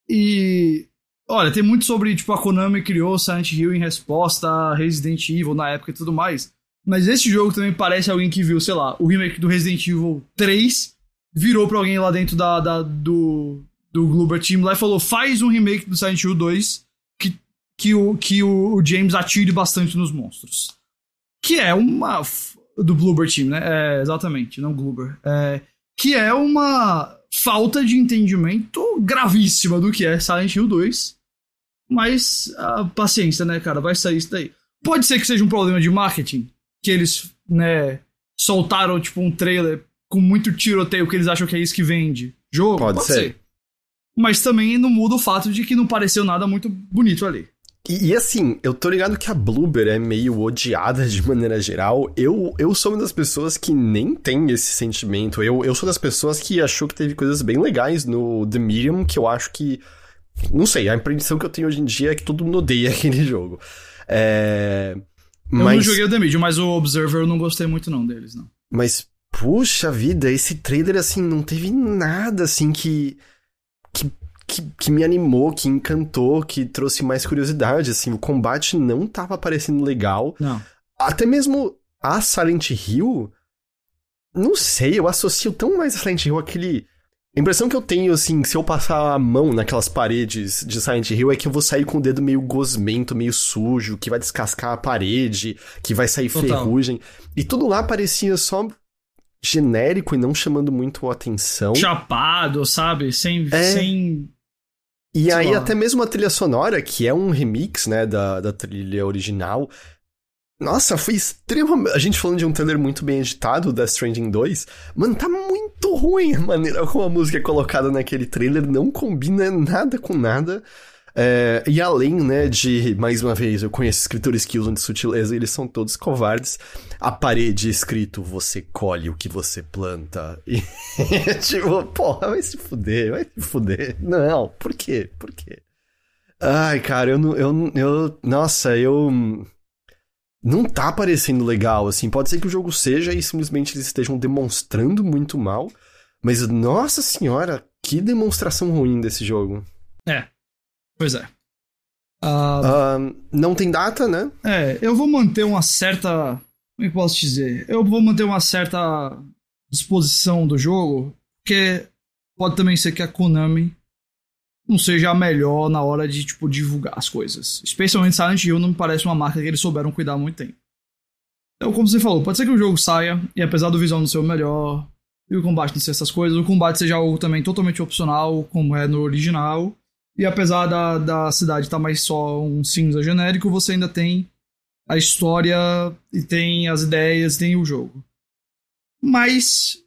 E olha, tem muito sobre tipo a Konami criou Silent Hill em resposta a Resident Evil na época e tudo mais. Mas esse jogo também parece alguém que viu, sei lá, o remake do Resident Evil 3, virou pra alguém lá dentro da, da- do, do Gloober Team lá e falou: faz um remake do Silent Hill 2 que, o, que o, James atire bastante nos monstros. Que é uma. Do Bloober Team, né? É, exatamente, não Gloober. É, que é uma falta de entendimento gravíssima do que é Silent Hill 2. Mas, ah, paciência, né, cara? Vai sair isso daí. Pode ser que seja um problema de marketing, que eles, né, soltaram, tipo, um trailer com muito tiroteio, que eles acham que é isso que vende. Jogo? Pode, Pode ser. ser. Mas também não muda o fato de que não pareceu nada muito bonito ali. E, e, assim, eu tô ligado que a Bloober é meio odiada de maneira geral. Eu, eu sou uma das pessoas que nem tem esse sentimento. Eu, eu sou das pessoas que achou que teve coisas bem legais no The Medium, que eu acho que. Não sei, a impressão que eu tenho hoje em dia é que todo mundo odeia aquele jogo. É. Mas... Eu não joguei o The Medium, mas o Observer eu não gostei muito não deles, não. Mas, puxa vida, esse trailer, assim, não teve nada, assim, que... Que que, me animou, que encantou, que trouxe mais curiosidade, assim, o combate não tava parecendo legal. Não. Até mesmo a Silent Hill, não sei, eu associo tão mais a Silent Hill aquele... A impressão que eu tenho, assim, se eu passar a mão naquelas paredes de Silent Hill é que eu vou sair com o dedo meio gosmento, meio sujo, que vai descascar a parede, que vai sair Total. ferrugem. E tudo lá parecia só genérico e não chamando muito atenção. Chapado, sabe? Sem, é... sem e aí, até mesmo a trilha sonora, que é um remix, né, da, da trilha original. Nossa, foi extremamente. A gente falando de um trailer muito bem editado da Stranding 2. Mano, tá muito ruim a maneira como a música é colocada naquele trailer. Não combina nada com nada. É, e além, né, de, mais uma vez, eu conheço escritores que usam de sutileza eles são todos covardes. A parede escrito, você colhe o que você planta. E, tipo, porra, vai se fuder, vai se fuder. Não, por quê? Por quê? Ai, cara, eu não. Eu, eu, nossa, eu. Não tá parecendo legal, assim. Pode ser que o jogo seja e simplesmente eles estejam demonstrando muito mal. Mas, nossa senhora, que demonstração ruim desse jogo. Pois é. Uh, uh, não tem data, né? É, eu vou manter uma certa. Como é que posso dizer? Eu vou manter uma certa disposição do jogo, porque pode também ser que a Konami não seja a melhor na hora de, tipo, divulgar as coisas. Especialmente Silent Hill não me parece uma marca que eles souberam cuidar muito tempo. Então, como você falou, pode ser que o jogo saia, e apesar do visual não ser o melhor, e o combate não ser essas coisas, o combate seja algo também totalmente opcional, como é no original, e apesar da, da cidade estar tá mais só um cinza genérico, você ainda tem a história e tem as ideias, tem o jogo. Mas,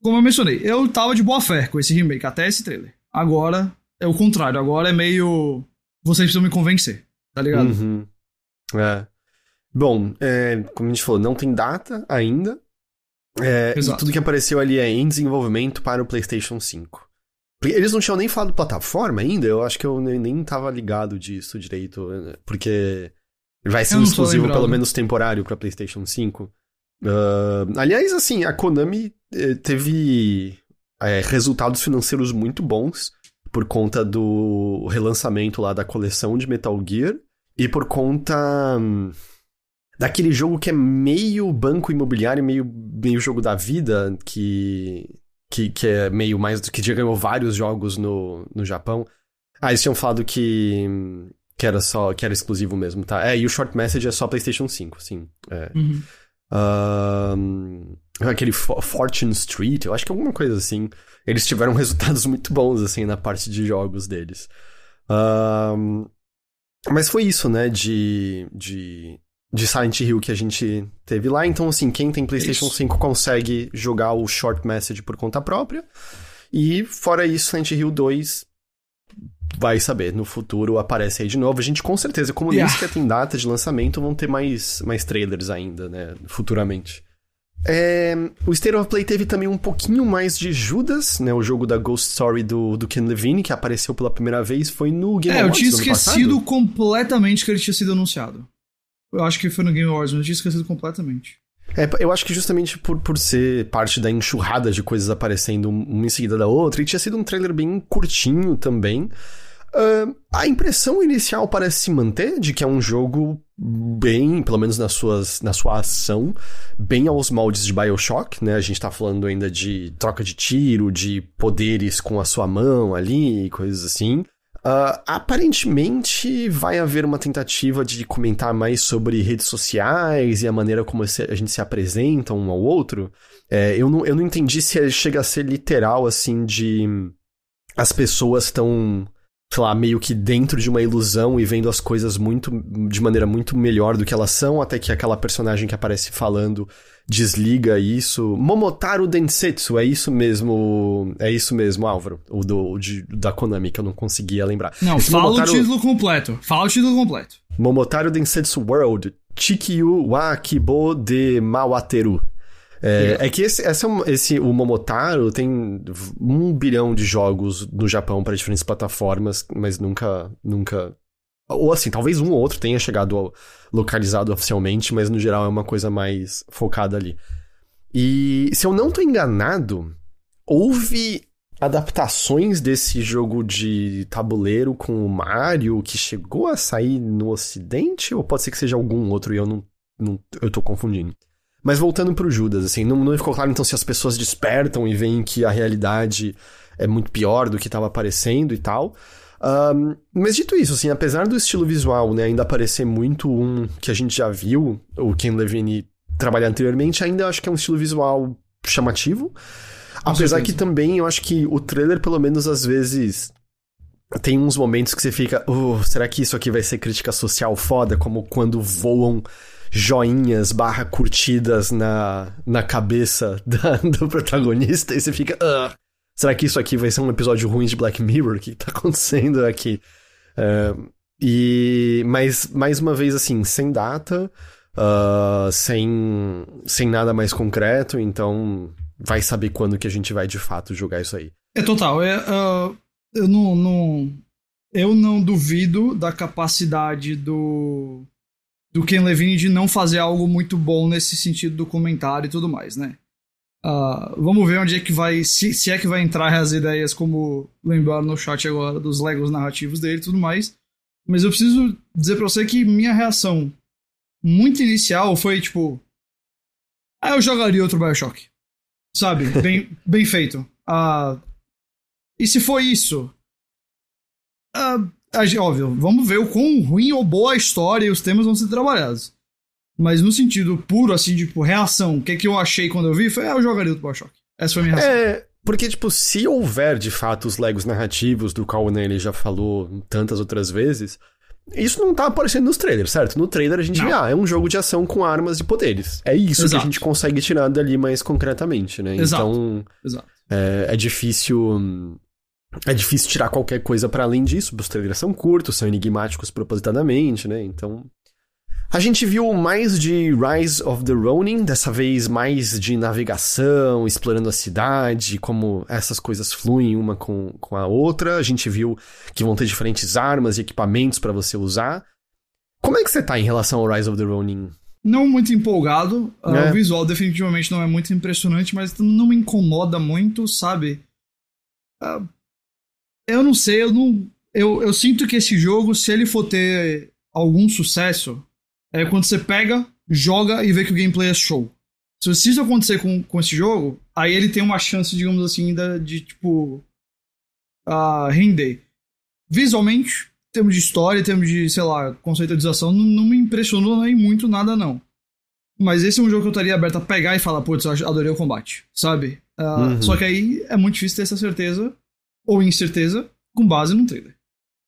como eu mencionei, eu tava de boa fé com esse remake, até esse trailer. Agora é o contrário, agora é meio. Vocês precisam me convencer, tá ligado? Uhum. É. Bom, é, como a gente falou, não tem data ainda. É, e tudo que apareceu ali é em desenvolvimento para o PlayStation 5. Eles não tinham nem falado plataforma ainda, eu acho que eu nem, nem tava ligado disso direito, porque vai ser um exclusivo pelo menos temporário para PlayStation 5. Uh, aliás, assim, a Konami eh, teve é, resultados financeiros muito bons por conta do relançamento lá da coleção de Metal Gear e por conta hum, daquele jogo que é meio banco imobiliário, meio, meio jogo da vida, que que, que é meio mais. que já ganhou vários jogos no, no Japão. Ah, eles tinham falado que. que era só. que era exclusivo mesmo, tá? É, e o Short Message é só PlayStation 5, sim. É. Uhum. Um, aquele Fortune Street, eu acho que é alguma coisa assim. Eles tiveram resultados muito bons, assim, na parte de jogos deles. Um, mas foi isso, né, de, de de Silent Hill que a gente teve lá. Então, assim, quem tem PlayStation isso. 5 consegue jogar o Short Message por conta própria. E, fora isso, Silent Hill 2 vai saber, no futuro aparece aí de novo. A gente com certeza, como yeah. nem sequer tem data de lançamento, vão ter mais, mais trailers ainda, né, futuramente. É, o State of Play teve também um pouquinho mais de Judas, né? O jogo da Ghost Story do, do Ken Levine, que apareceu pela primeira vez, foi no Game É, eu tinha esquecido completamente que ele tinha sido anunciado. Eu acho que foi no Game Awards, mas eu tinha esquecido completamente. É, eu acho que justamente por, por ser parte da enxurrada de coisas aparecendo uma em seguida da outra, e tinha sido um trailer bem curtinho também. Uh, a impressão inicial parece se manter de que é um jogo bem, pelo menos nas suas, na sua ação, bem aos moldes de Bioshock, né? A gente tá falando ainda de troca de tiro, de poderes com a sua mão ali, coisas assim. Uh, aparentemente vai haver uma tentativa de comentar mais sobre redes sociais e a maneira como a gente se apresenta um ao outro. É, eu, não, eu não entendi se chega a ser literal, assim, de as pessoas estão sei lá, meio que dentro de uma ilusão e vendo as coisas muito de maneira muito melhor do que elas são, até que aquela personagem que aparece falando desliga isso. Momotaro Densetsu, é isso mesmo, é isso mesmo, Álvaro, o do de, da Konami que eu não conseguia lembrar. Não, Esse fala Momotaro... o título completo. Fala o título completo. Momotaro Densetsu World, Chikyu wa Kibo de Mawateru. É, é, que esse, esse, é esse, o Momotaro tem um bilhão de jogos no Japão para diferentes plataformas, mas nunca, nunca. Ou assim, talvez um ou outro tenha chegado localizado oficialmente, mas no geral é uma coisa mais focada ali. E se eu não tô enganado, houve adaptações desse jogo de tabuleiro com o Mario que chegou a sair no ocidente? Ou pode ser que seja algum outro e eu não, não eu tô confundindo? Mas voltando pro Judas, assim, não, não ficou claro então se as pessoas despertam e veem que a realidade é muito pior do que estava aparecendo e tal. Um, mas dito isso, assim, apesar do estilo visual né, ainda parecer muito um que a gente já viu, o Ken Levine trabalhar anteriormente, ainda acho que é um estilo visual chamativo. Com apesar certeza. que também eu acho que o trailer, pelo menos às vezes, tem uns momentos que você fica, oh, será que isso aqui vai ser crítica social foda? Como quando voam joinhas barra curtidas na, na cabeça da, do protagonista e você fica. Será que isso aqui vai ser um episódio ruim de Black Mirror? O que tá acontecendo aqui? Uh, e mas mais uma vez assim sem data uh, sem sem nada mais concreto então vai saber quando que a gente vai de fato jogar isso aí é total é, uh, eu não, não eu não duvido da capacidade do do Ken Levine de não fazer algo muito bom nesse sentido do comentário e tudo mais, né? Uh, vamos ver onde é que vai, se, se, é que vai entrar as ideias, como lembraram no chat agora, dos Legos narrativos dele e tudo mais. Mas eu preciso dizer pra você que minha reação muito inicial foi tipo. Ah, eu jogaria outro Bioshock. Sabe? Bem, bem feito. Uh, e se foi isso? Uh, óbvio, vamos ver o quão ruim ou boa a história e os temas vão ser trabalhados. Mas no sentido puro, assim, tipo, reação, o que, é que eu achei quando eu vi foi, ah, eu jogaria do Bioshock. Essa foi a minha reação. É, porque, tipo, se houver de fato os legos narrativos do qual o ele já falou tantas outras vezes, isso não tá aparecendo nos trailers, certo? No trailer a gente vê, ah, é um jogo de ação com armas e poderes. É isso Exato. que a gente consegue tirar dali mais concretamente, né? Exato. Então. Exato. É, é difícil é difícil tirar qualquer coisa para além disso. Os trailers são curtos, são enigmáticos propositadamente, né? Então. A gente viu mais de Rise of the Ronin, dessa vez mais de navegação, explorando a cidade, como essas coisas fluem uma com, com a outra. A gente viu que vão ter diferentes armas e equipamentos para você usar. Como é que você tá em relação ao Rise of the Ronin? Não muito empolgado. É. O visual definitivamente não é muito impressionante, mas não me incomoda muito, sabe? Uh, eu não sei, eu não. Eu, eu sinto que esse jogo, se ele for ter algum sucesso, é quando você pega, joga e vê que o gameplay é show. Se isso acontecer com, com esse jogo, aí ele tem uma chance, digamos assim, ainda de, tipo. Uh, render. Visualmente, em termos de história, em termos de, sei lá, conceitualização, não, não me impressionou nem muito nada, não. Mas esse é um jogo que eu estaria aberto a pegar e falar, putz, eu adorei o combate, sabe? Uh, uhum. Só que aí é muito difícil ter essa certeza ou incerteza com base num trailer.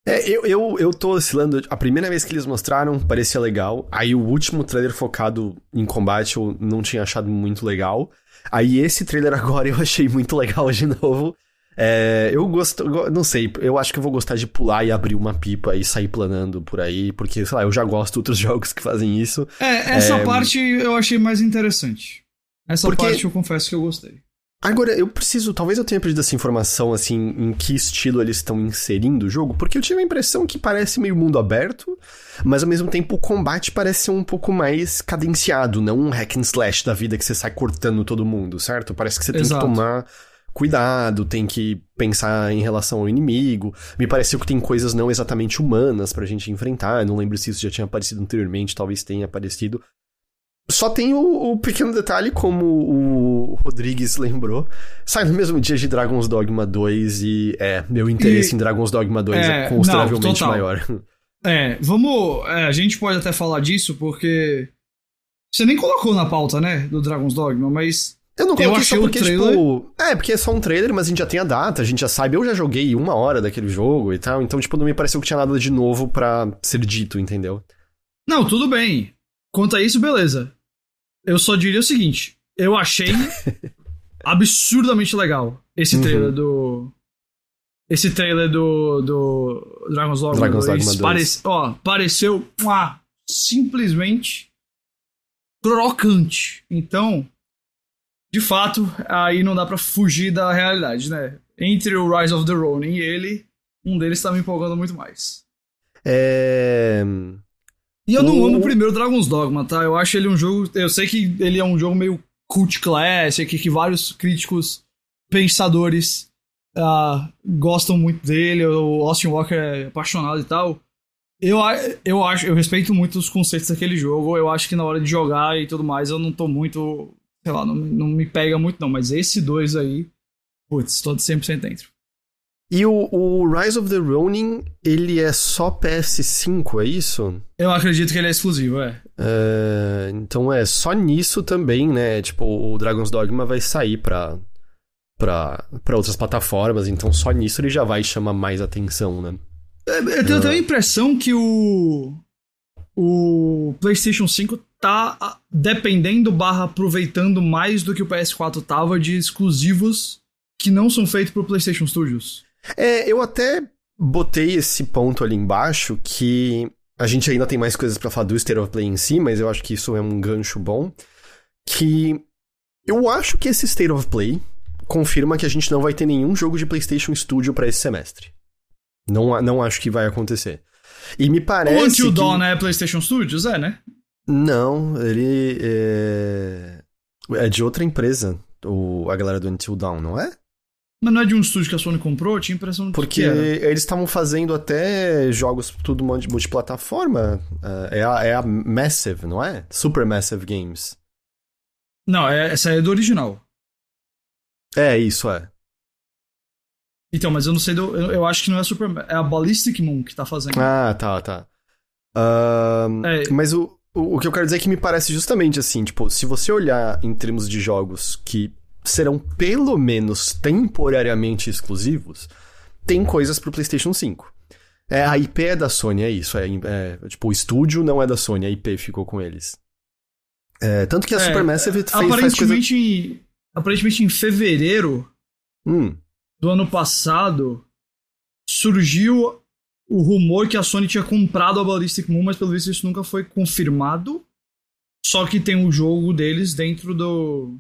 É, eu, eu, eu tô oscilando. A primeira vez que eles mostraram parecia legal. Aí o último trailer focado em combate eu não tinha achado muito legal. Aí esse trailer agora eu achei muito legal de novo. É, eu gosto, não sei, eu acho que eu vou gostar de pular e abrir uma pipa e sair planando por aí, porque, sei lá, eu já gosto de outros jogos que fazem isso. É, essa é... parte eu achei mais interessante. Essa porque... parte eu confesso que eu gostei. Agora, eu preciso. Talvez eu tenha perdido essa informação, assim, em que estilo eles estão inserindo o jogo, porque eu tive a impressão que parece meio mundo aberto, mas ao mesmo tempo o combate parece ser um pouco mais cadenciado, não um hack and slash da vida que você sai cortando todo mundo, certo? Parece que você Exato. tem que tomar cuidado, tem que pensar em relação ao inimigo. Me pareceu que tem coisas não exatamente humanas pra gente enfrentar. Eu não lembro se isso já tinha aparecido anteriormente, talvez tenha aparecido. Só tem o, o, pequeno detalhe, como o Rodrigues lembrou, sai no mesmo dia de Dragon's Dogma 2 e é, meu interesse e, em Dragon's Dogma 2 é, é consideravelmente não, maior. É, vamos. É, a gente pode até falar disso porque. Você nem colocou na pauta, né? Do Dragon's Dogma, mas. Eu não coloquei Eu só porque, tipo... É, porque é só um trailer, mas a gente já tem a data, a gente já sabe. Eu já joguei uma hora daquele jogo e tal, então, tipo, não me pareceu que tinha nada de novo pra ser dito, entendeu? Não, tudo bem. Quanto a isso, beleza. Eu só diria o seguinte: eu achei absurdamente legal esse Uhum. trailer do. Esse trailer do. do Dragon's Dogma Dragon's 2. Dogma 2. Parece- ó, pareceu ah, simplesmente crocante. Então, de fato, aí não dá pra fugir da realidade, né? Entre o Rise of the Ronin e ele, um deles tá me empolgando muito mais. É... E eu não amo o primeiro Dragon's Dogma, tá? Eu acho ele um jogo. Eu sei que ele é um jogo meio cult classic, que vários críticos pensadores ah, gostam muito dele. O Austin Walker é apaixonado e tal. Eu, eu acho, eu respeito muito os conceitos daquele jogo. Eu acho que na hora de jogar e tudo mais, eu não tô muito. Sei lá, não, não me pega muito, não. Mas esse dois aí. Putz, tô de 100% dentro. E o, o Rise of the Ronin, ele é só PS5, é isso? Eu acredito que ele é exclusivo, é. É, então é só nisso também, né? Tipo, o Dragon's Dogma vai sair pra, pra, pra outras plataformas, então só nisso ele já vai chamar mais atenção, né? Eu tenho até a impressão que o. O PlayStation 5 tá ah, dependendo barra aproveitando mais do que o PS4 tava de exclusivos que não são feitos pro PlayStation Studios. É, eu até botei esse ponto ali embaixo que a gente ainda tem mais coisas pra falar do State of Play em si, mas eu acho que isso é um gancho bom. Que eu acho que esse State of Play confirma que a gente não vai ter nenhum jogo de PlayStation Studio pra esse semestre. Não, não acho que vai acontecer. E me parece. o Until que... Dawn é PlayStation Studios? É, né? Não, ele é... é de outra empresa, o... a galera do Until Dawn, não é? Mas não é de um estúdio que a Sony comprou? Eu tinha a impressão de Porque que era. eles estavam fazendo até jogos tudo multi- multiplataforma. Ah, é, a, é a Massive, não é? Supermassive Games. Não, é, essa é do original. É, isso é. Então, mas eu não sei do. Eu, eu acho que não é Super. É a Ballistic Moon que tá fazendo. Ah, tá, tá. Ah, É. Mas o, o, o que eu quero dizer é que me parece justamente assim, tipo, se você olhar em termos de jogos que serão pelo menos temporariamente exclusivos, tem coisas pro PlayStation 5. É, a IP é da Sony, é isso. É, é, tipo, o estúdio não é da Sony, a IP ficou com eles. É, tanto que a É, Supermassive fez, faz coisa... aparentemente, em, aparentemente fevereiro Hum, do ano passado, surgiu o rumor que a Sony tinha comprado a Ballistic Moon, mas pelo visto isso nunca foi confirmado. Só que tem o jogo deles dentro do.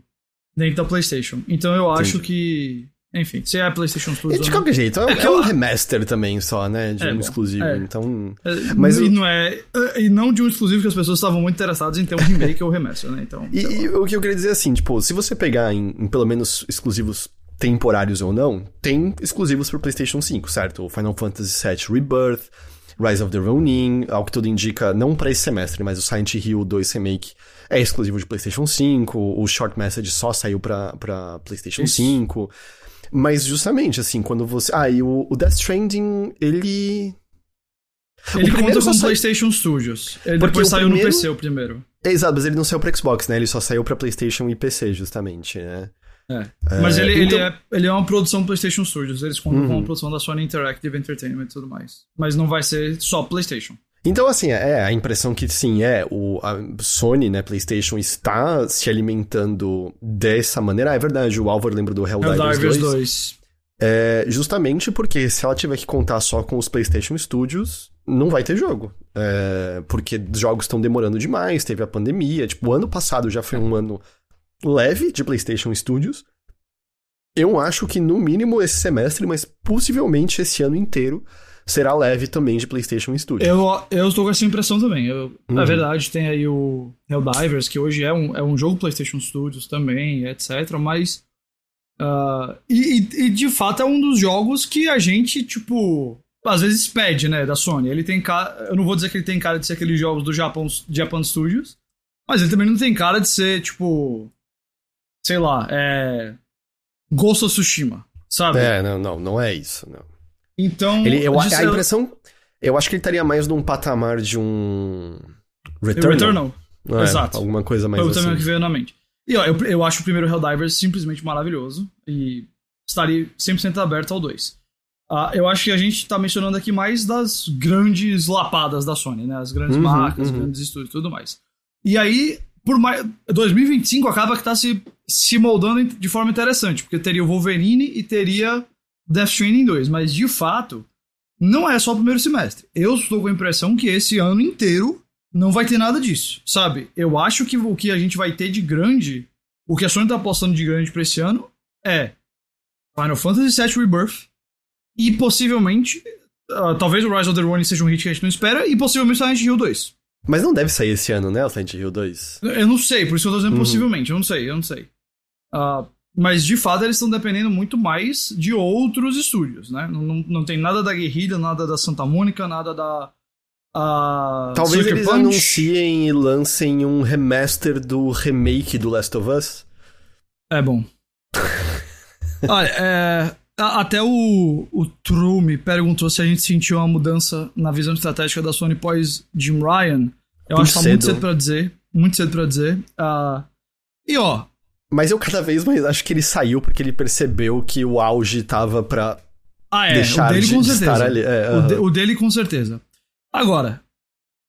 Dentro da PlayStation. Então eu acho Entendi. que. Enfim, se é a PlayStation e Studios. de ou não, qualquer jeito, é, É é um eu- remaster também só, né? De É, um bom, exclusivo. é. Então. é, mas e o- não é. E não de um exclusivo que as pessoas estavam muito interessadas em ter um remake ou remaster, né? Então. E, e o que eu queria dizer é assim, tipo, se você pegar em, em pelo menos exclusivos temporários ou não, tem exclusivos pro PlayStation 5, certo? O Final Fantasy VII Rebirth, Rise of the Ronin, ao que tudo indica, não pra esse semestre, mas o Silent Hill 2 Remake é exclusivo de PlayStation 5, o Short Message só saiu pra, pra PlayStation Isso. 5. Mas justamente, assim, quando você. Ah, e o, o Death Stranding, ele. Ele conta com sai- PlayStation Studios. Ele Porque depois o saiu primeiro- no PC o primeiro. Exato, mas ele não saiu pra Xbox, né? Ele só saiu pra PlayStation e PC, justamente, né? É. Mas ele, então- ele, é, ele é uma produção PlayStation Studios. Eles contam com Uhum. uma produção da Sony Interactive Entertainment e tudo mais. Mas não vai ser só PlayStation. Então, assim, é a impressão que, sim, é, o, a Sony, né, PlayStation, está se alimentando dessa maneira. Ah, é verdade, o Álvaro lembra do Helldivers, Helldivers 2. 2. É, justamente porque se ela tiver que contar só com os PlayStation Studios, não vai ter jogo. É, porque os jogos estão demorando demais, teve a pandemia. Tipo, o ano passado já foi um ano leve de PlayStation Studios. Eu acho que no mínimo esse semestre, mas possivelmente esse ano inteiro, será leve também de PlayStation Studios. Eu, eu estou com essa impressão também. Eu, Na Uhum. verdade, tem aí o Helldivers, que hoje é um, é um jogo PlayStation Studios também, etc. Mas. e, e- e, de fato é um dos jogos que a gente, tipo. Às vezes pede, né, da Sony. Ele tem cara. Eu não vou dizer que ele tem cara de ser aqueles jogos do Japão, Japan Studios. Mas ele também não tem cara de ser, tipo. Sei lá, é. Ghost of Tsushima, sabe? É, não, não, não é isso, não. Então. Ele, eu, de a impressão. Eu acho que ele estaria mais num patamar de um. Returnal. Returnal. É, exato. Alguma coisa mais Foi o assim. também que veio na mente. E ó, eu, eu acho o primeiro Helldivers simplesmente maravilhoso. E estaria 100% aberto ao 2. Uh, eu acho que a gente tá mencionando aqui mais das grandes lapadas da Sony, né? As grandes Uhum, marcas, uhum. grandes estúdios e tudo mais. E aí, por mais. 2025 acaba que tá se, se moldando de forma interessante, porque teria o Wolverine e teria Death Stranding 2. Mas de fato, não é só o primeiro semestre. Eu estou com a impressão que esse ano inteiro não vai ter nada disso, sabe? Eu acho que o que a gente vai ter de grande, o que a Sony tá apostando de grande pra esse ano é Final Fantasy VII Rebirth e possivelmente, ah, talvez o Rise of the Ronin seja um hit que a gente não espera e possivelmente Silent Hill 2. Mas não deve sair esse ano, né, o Silent Hill 2? Eu não sei, por isso que eu tô dizendo Uhum. possivelmente, eu não sei, eu não sei. Ah, mas de fato eles estão dependendo muito mais de outros estúdios, né? Não, não, não tem nada da Guerrilla, nada da Santa Mônica, nada da. ah, Talvez Sucker eles Punch. anunciem e lancem um remaster do remake do Last of Us. É bom. Olha, é, até o, o True me perguntou se a gente sentiu uma mudança na visão estratégica da Sony pós Jim Ryan. Eu Muito acho que tá muito cedo. pra dizer. Muito cedo pra dizer. Ah, e ó, Mas eu cada vez mais acho que ele saiu porque ele percebeu que o auge tava pra ah, é, deixar o dele de, com certeza. estar ali. É, O, de- o dele com certeza. Agora,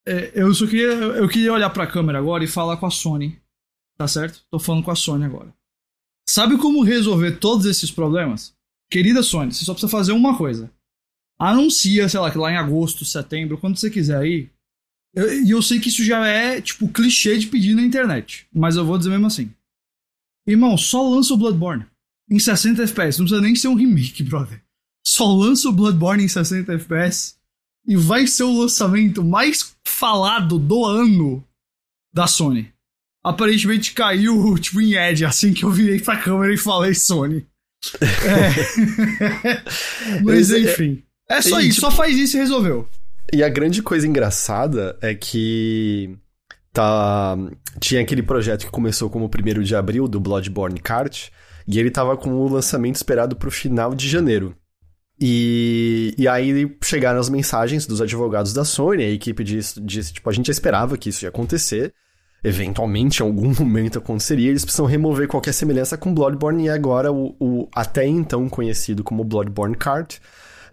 é, eu só queria. Eu queria olhar pra câmera agora e falar com a Sony. Tá certo? Tô falando com a Sony agora. Sabe como resolver todos esses problemas? Querida Sony, você só precisa fazer uma coisa. Anuncia, sei lá, que lá em agosto, setembro, quando você quiser ir. Eu- E eu, sei que isso já é, tipo, clichê de pedir na internet. Mas eu vou dizer mesmo assim. Irmão, só lança o Bloodborne. Em 60 FPS. Não precisa nem ser um remake, brother. Só lança o Bloodborne em 60 FPS. E vai ser o lançamento mais falado do ano da Sony. Aparentemente caiu, tipo, em Edge, assim que eu virei pra câmera e falei Sony. É. Mas é- enfim. É só e, isso, tipo- só faz isso e resolveu. E a grande coisa engraçada é que tá tinha aquele projeto que começou como o primeiro de abril do Bloodborne Kart e ele tava com o lançamento esperado pro final de janeiro. E, e aí chegaram as mensagens dos advogados da Sony, a equipe disse, disse, tipo, a gente esperava que isso ia acontecer, eventualmente em algum momento aconteceria, eles precisam remover qualquer semelhança com Bloodborne e agora o, o até então conhecido como Bloodborne Kart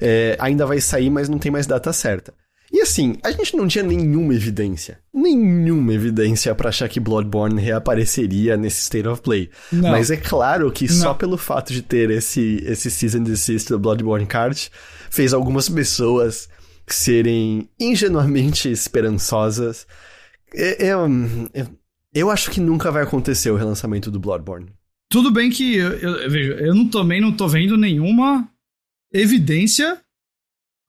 é, ainda vai sair, mas não tem mais data certa. E assim, a gente não tinha nenhuma evidência, nenhuma evidência pra achar que Bloodborne reapareceria nesse State of Play. Não. Mas é claro que só Não. pelo fato de ter esse, esse Season Desist do Bloodborne Kart fez algumas pessoas serem ingenuamente esperançosas. É- é, hum, Eu, eu acho que nunca vai acontecer o relançamento do Bloodborne. Tudo bem que eu, eu, eu vejo, eu não, também não tô vendo nenhuma evidência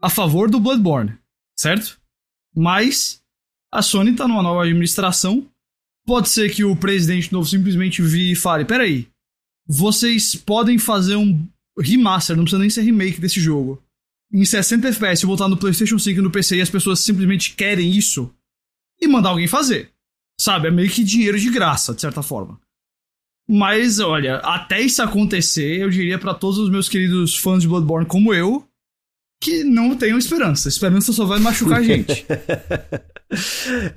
a favor do Bloodborne, certo? Mas a Sony tá numa nova administração. Pode ser que o presidente novo simplesmente vire e fale: peraí, vocês podem fazer um remaster, não precisa nem ser remake desse jogo. Em 60 FPS botar no PlayStation 5 e no PC e as pessoas simplesmente querem isso e mandar alguém fazer. Sabe? É meio que dinheiro de graça, de certa forma. Mas, olha, até isso acontecer, eu diria pra todos os meus queridos fãs de Bloodborne como eu, que não tenham esperança. Esperança só vai machucar a gente.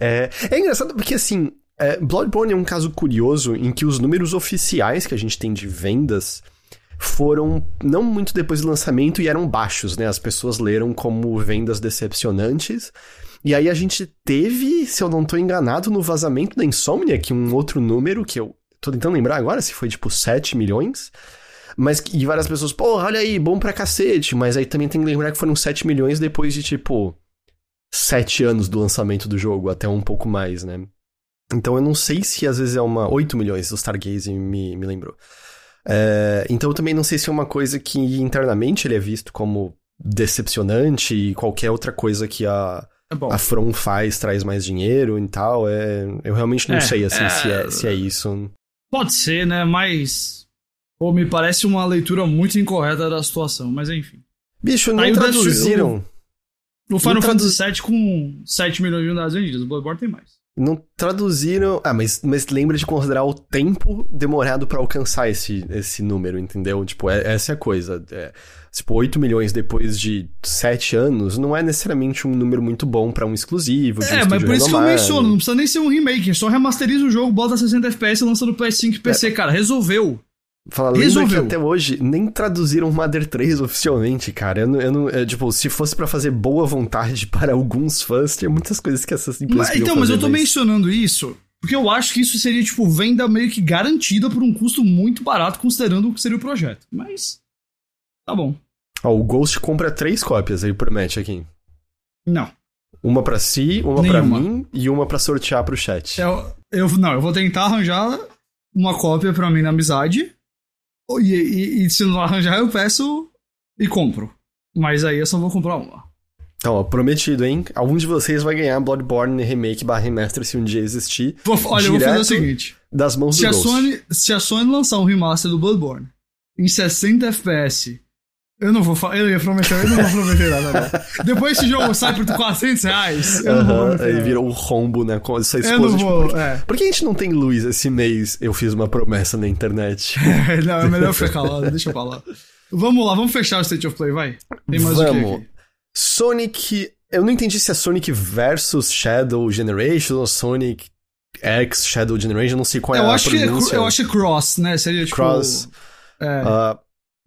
É, é engraçado porque, assim, é, Bloodborne é um caso curioso em que os números oficiais que a gente tem de vendas foram não muito depois do lançamento e eram baixos, né? As pessoas leram como vendas decepcionantes. E aí a gente teve, se eu não tô enganado, no vazamento da Insomniac, um outro número que eu tô tentando lembrar agora se foi tipo 7 milhões. Mas e várias pessoas, pô, olha aí, bom pra cacete. Mas aí também tem que lembrar que foram 7 milhões depois de tipo sete anos do lançamento do jogo, até um pouco mais, né? Então eu não sei se às vezes é uma. 8 milhões, o Stargaze me, me lembrou. É, então eu também não sei se é uma coisa que internamente ele é visto como decepcionante e qualquer outra coisa que a, É a From faz traz mais dinheiro e tal. É, eu realmente não É, sei assim, é- Se, é, se é isso. Pode ser, né? Mas. Pô, me parece uma leitura muito incorreta da situação, mas enfim. Bicho, não Aí o traduziram. O Final Não tradu- Fantasy VII com 7 milhões de unidades vendidas, o Bloodborne tem mais. Não traduziram. Ah, mas, mas lembra de considerar o tempo demorado para alcançar esse, esse número, entendeu? Tipo, é, essa é a coisa. É, tipo, 8 milhões depois de 7 anos não é necessariamente um número muito bom para um exclusivo. é, um mas por isso que eu menciono, não precisa nem ser um remake, só remasteriza o jogo, bota 60 FPS e lança no PS5 e PC, é. cara, resolveu. Fala, que até hoje nem traduziram Mother 3 oficialmente, cara. Eu não, eu não é, tipo, se fosse para fazer boa vontade para alguns fãs, tinha muitas coisas que essas empresas Então, mas eu tô mas... mencionando isso porque eu acho que isso seria, tipo, venda meio que garantida por um custo muito barato, considerando o que seria o projeto. Mas. Tá bom. Ó, o Ghost compra três cópias, aí promete aqui. Não. Uma para si, uma para mim e uma para sortear pro chat. Eu, eu, não, eu vou tentar arranjar uma cópia para mim na amizade. E, e, e, se não arranjar, eu peço e compro. Mas aí eu só vou comprar uma. Então, ó, prometido, hein? Algum de vocês vai ganhar Bloodborne Remake barra Remaster se um dia existir. Vou, olha, eu vou fazer o seguinte. Das mãos se do a Ghost. Sony Se a Sony lançar um remaster do Bloodborne em 60 FPS eu não vou falar, eu ia prometer, eu não vou prometer nada, não. Depois esse jogo sai por 400 reais, eu uh -huh, não vou Aí virou um rombo, né, com essa esposa. Eu não vou, tipo, é. Por que a gente não tem luz esse mês? Eu fiz uma promessa na internet. não, é melhor ficar calado, deixa eu falar. Vamos lá, vamos fechar o State of Play, vai. Tem mais vamos. o que Sonic... Eu não entendi se é Sonic versus Shadow Generation ou Sonic X Shadow Generation, não sei qual é eu a acho pronúncia. Que é, eu acho que é Cross, né? Seria tipo... Cross. É. Uh,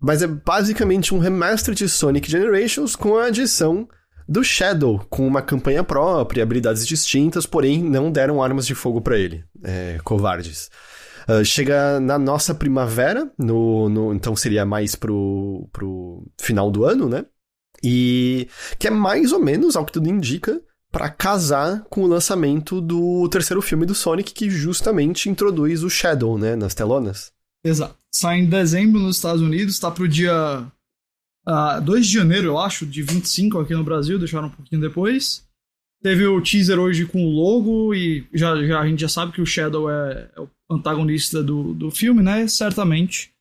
mas é basicamente um remaster de Sonic Generations com a adição do Shadow, com uma campanha própria, habilidades distintas, porém não deram armas de fogo para ele. É, covardes. Uh, chega na nossa primavera, no, no, então seria mais pro, pro final do ano, né? E que é mais ou menos, ao que tudo indica, para casar com o lançamento do terceiro filme do Sonic, que justamente introduz o Shadow, né, nas telonas. Exato. Sai em dezembro nos Estados Unidos, tá pro dia uh, ah, 2 de janeiro, eu acho, de 25 aqui no Brasil, deixaram um pouquinho depois. Teve o teaser hoje com o logo e já, já a gente já sabe que o Shadow é, é o antagonista do, do filme, né? Certamente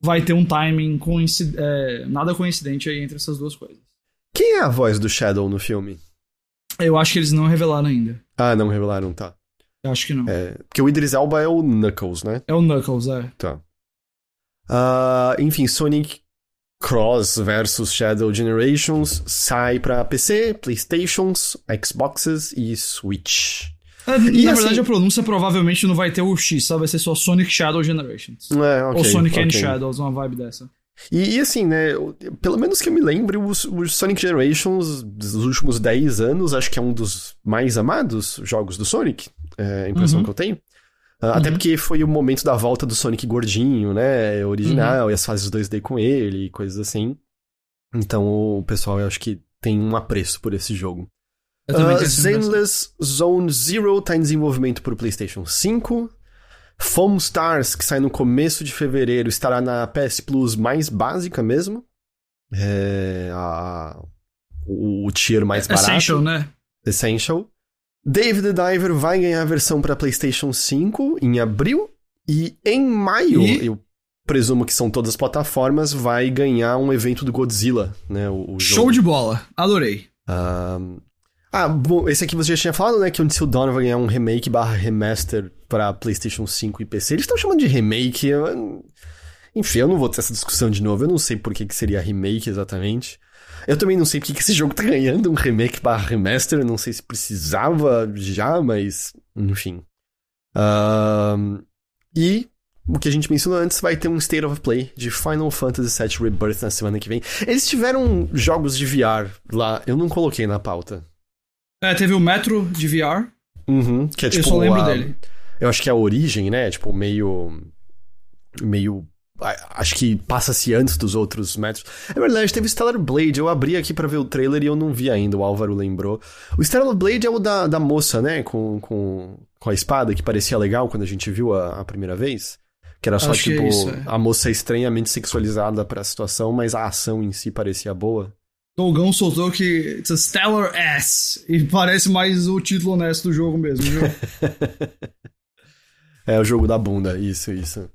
vai ter um timing coincid é, nada coincidente aí entre essas duas coisas. Quem é a voz do Shadow no filme? Eu acho que eles não revelaram ainda. Ah, não revelaram, tá. Eu acho que não. É, porque o Idris Elba é o Knuckles, né? É o Knuckles, é. Tá. Uh, enfim, Sonic Cross versus Shadow Generations sai para PC, Playstations, Xboxes e Switch. É, e na assim, verdade a pronúncia provavelmente não vai ter o X, só vai ser só Sonic Shadow Generations. É, okay, Ou Sonic okay. and Shadows, uma vibe dessa. E, e, assim, né, pelo menos que eu me lembre, o, o, Sonic Generations dos últimos 10 anos, acho que é um dos mais amados jogos do Sonic, é a impressão Uhum. que eu tenho. Uh, Até porque foi o momento da volta do Sonic gordinho, né, original, Uhum. e as fases 2D com ele e coisas assim. Então o pessoal, eu acho que tem um apreço por esse jogo. Uh. Zenless Zone Zero tá em desenvolvimento para o PlayStation 5. Foam Stars, que sai no começo de fevereiro, estará na PS Plus mais básica mesmo. É a, o, o tier mais barato. Essential, né? Essential. Dave the Diver vai ganhar a versão para PlayStation 5 em abril. E em maio, E? eu presumo que são todas as plataformas, vai ganhar um evento do Godzilla, né? O, o Show de bola. Adorei. Ah, bom, esse aqui você já tinha falado, né? Que o Until Dawn vai ganhar um remake barra remaster pra PlayStation 5 e PC. Eles estão chamando de remake. eu- Enfim, eu não vou ter essa discussão de novo. Eu não sei por que, que seria remake exatamente. Eu também não sei por que, esse jogo tá ganhando um remake barra remaster. Não sei se precisava já, mas. Enfim. E. O que a gente mencionou antes, vai ter um State of Play de Final Fantasy VII Rebirth na semana que vem. Eles tiveram jogos de VR lá, eu não coloquei na pauta. É, teve o Metro de VR. Uhum, que é tipo. eu só lembro a- dele. Eu acho que é a origem, né? Tipo, meio. Meio. A- Acho que passa-se antes dos outros metros. É verdade, teve Stellar Blade. Eu abri aqui pra ver o trailer e eu não vi ainda, o Álvaro lembrou. O Stellar Blade é o da, da moça, né? Com, com, com a espada, que parecia legal quando a gente viu a, a primeira vez. Que era só, Acho é tipo, isso, é. a moça estranhamente sexualizada pra situação, mas a ação em si parecia boa. Dogão soltou que it's a Stellar Ass. E parece mais o título honesto do jogo mesmo, viu? É o jogo da bunda, isso, isso.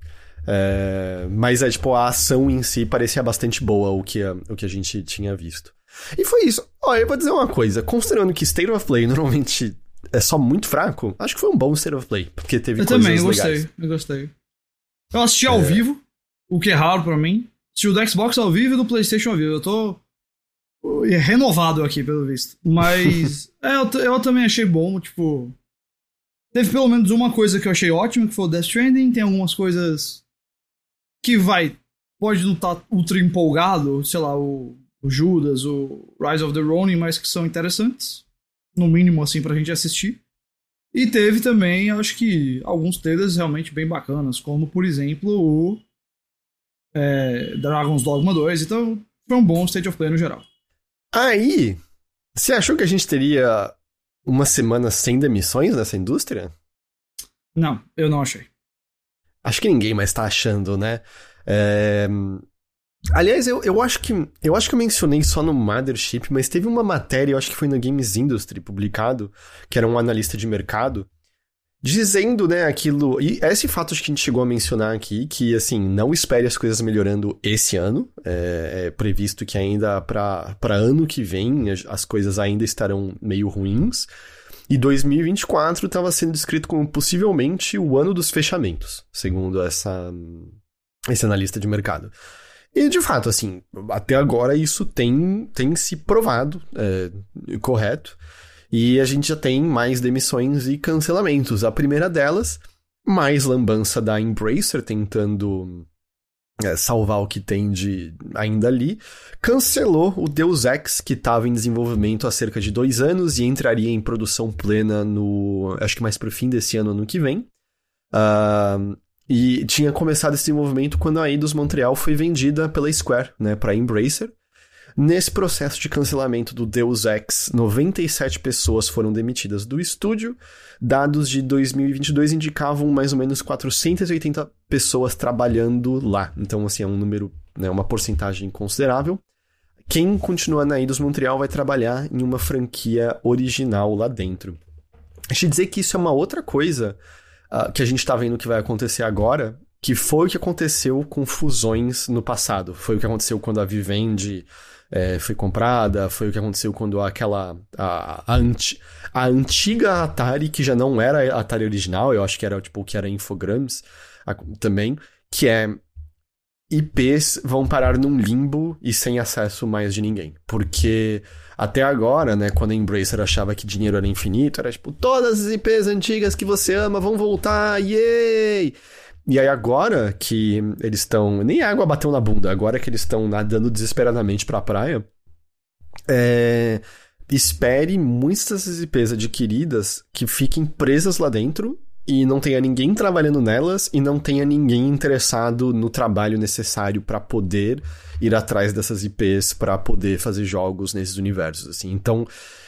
É, mas é tipo, a ação em si parecia bastante boa o que, a, o que a gente tinha visto. E foi isso. Ó, eu vou dizer uma coisa, considerando que State of Play normalmente é só muito fraco, acho que foi um bom State of Play, porque teve eu coisas também, eu legais. gostei, eu gostei. Eu assisti ao É. vivo, o que é raro pra mim. Assisti o do Xbox ao vivo e do PlayStation ao vivo. Eu tô uh, renovado aqui, pelo visto. Mas é, eu, eu também achei bom, tipo. Teve pelo menos uma coisa que eu achei ótima, que foi o Death Stranding. Tem algumas coisas que vai. Pode não estar ultra empolgado, sei lá, o, o Judas, o Rise of the Ronin, mas que são interessantes. No mínimo, assim, pra gente assistir. E teve também, acho que, alguns trailers realmente bem bacanas, como, por exemplo, o é, Dragon's Dogma 2. Então, foi um bom State of Play no geral. Aí, você achou que a gente teria uma semana sem demissões nessa indústria? Não, eu não achei. Acho que ninguém mais tá achando, né? É, Aliás, eu, eu, acho que, eu acho que eu mencionei só no Mothership, mas teve uma matéria, eu acho que foi no Games Industry publicado, que era um analista de mercado, dizendo, né, aquilo. E esse fato que a gente chegou a mencionar aqui, que assim, não espere as coisas melhorando esse ano. É, é previsto que ainda para ano que vem as coisas ainda estarão meio ruins. E 2024 estava sendo descrito como possivelmente o ano dos fechamentos, segundo essa, esse analista de mercado. E de fato, assim, até agora isso tem, tem se provado é, correto. E a gente já tem mais demissões e cancelamentos. A primeira delas, mais lambança da Embracer tentando é, salvar o que tem de ainda ali, cancelou o Deus Ex, que estava em desenvolvimento há cerca de dois anos e entraria em produção plena no. acho que mais pro fim desse ano, ano que vem. Uh, e tinha começado esse desenvolvimento quando a Eidos Montreal foi vendida pela Square, né, para Embracer. Nesse processo de cancelamento do Deus Ex, 97 pessoas foram demitidas do estúdio. Dados de 2022 indicavam mais ou menos 480 pessoas trabalhando lá. Então, assim, é um número, né, uma porcentagem considerável. Quem continua na Eidos Montreal vai trabalhar em uma franquia original lá dentro. Deixa eu dizer que isso é uma outra coisa uh, que a gente tá vendo que vai acontecer agora, que foi o que aconteceu com fusões no passado. Foi o que aconteceu quando a Vivendi é, foi comprada, foi o que aconteceu quando aquela. A, a, anti, a, antiga Atari, que já não era a Atari original, eu acho que era tipo o que era Infogrames a, também, que é. IPs vão parar num limbo e sem acesso mais de ninguém. Porque até agora, né, quando a Embracer achava que dinheiro era infinito, era tipo, todas as IPs antigas que você ama vão voltar, yay! E aí agora que eles estão. Nem água bateu na bunda, agora que eles estão nadando desesperadamente pra praia. É, espere muitas IPs adquiridas que fiquem presas lá dentro e não tenha ninguém trabalhando nelas e não tenha ninguém interessado no trabalho necessário para poder ir atrás dessas IPs para poder fazer jogos nesses universos assim. Então,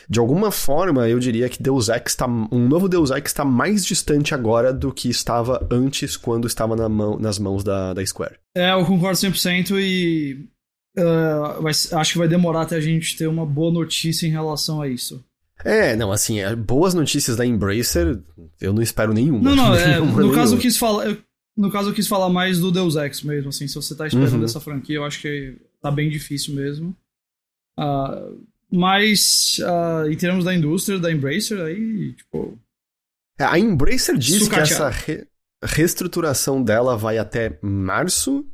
de alguma forma, eu diria que Deus Ex tá, um novo Deus Ex está mais distante agora do que estava antes quando estava na mão, nas mãos da, da Square. É, eu concordo 100% e uh, vai, acho que vai demorar até a gente ter uma boa notícia em relação a isso. É, não, assim, boas notícias da Embracer, eu não espero nenhuma. Não, não, é, nenhuma, no nenhuma. caso eu quis falar, eu, no caso eu quis falar mais do Deus Ex mesmo, assim, se você tá esperando Uhum. dessa franquia, eu acho que tá bem difícil mesmo. Uh, mas uh, em termos da indústria, da Embracer, aí, tipo, É, A Embracer diz que Sucateado. essa re- reestruturação dela vai até março.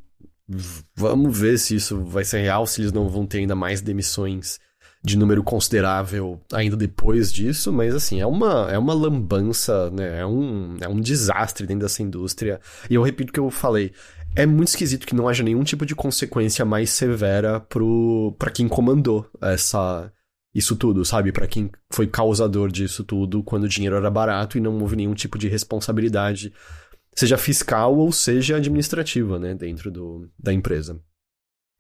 V- Vamos ver se isso vai ser real, se eles não vão ter ainda mais demissões de número considerável ainda depois disso, mas assim, é uma, é uma lambança, né? É um, é um desastre dentro dessa indústria. E eu repito o que eu falei. É muito esquisito que não haja nenhum tipo de consequência mais severa pro, pra quem comandou essa, isso tudo, sabe? Pra quem foi causador disso tudo quando o dinheiro era barato e não houve nenhum tipo de responsabilidade, seja fiscal ou seja administrativa, né? Dentro do, da empresa.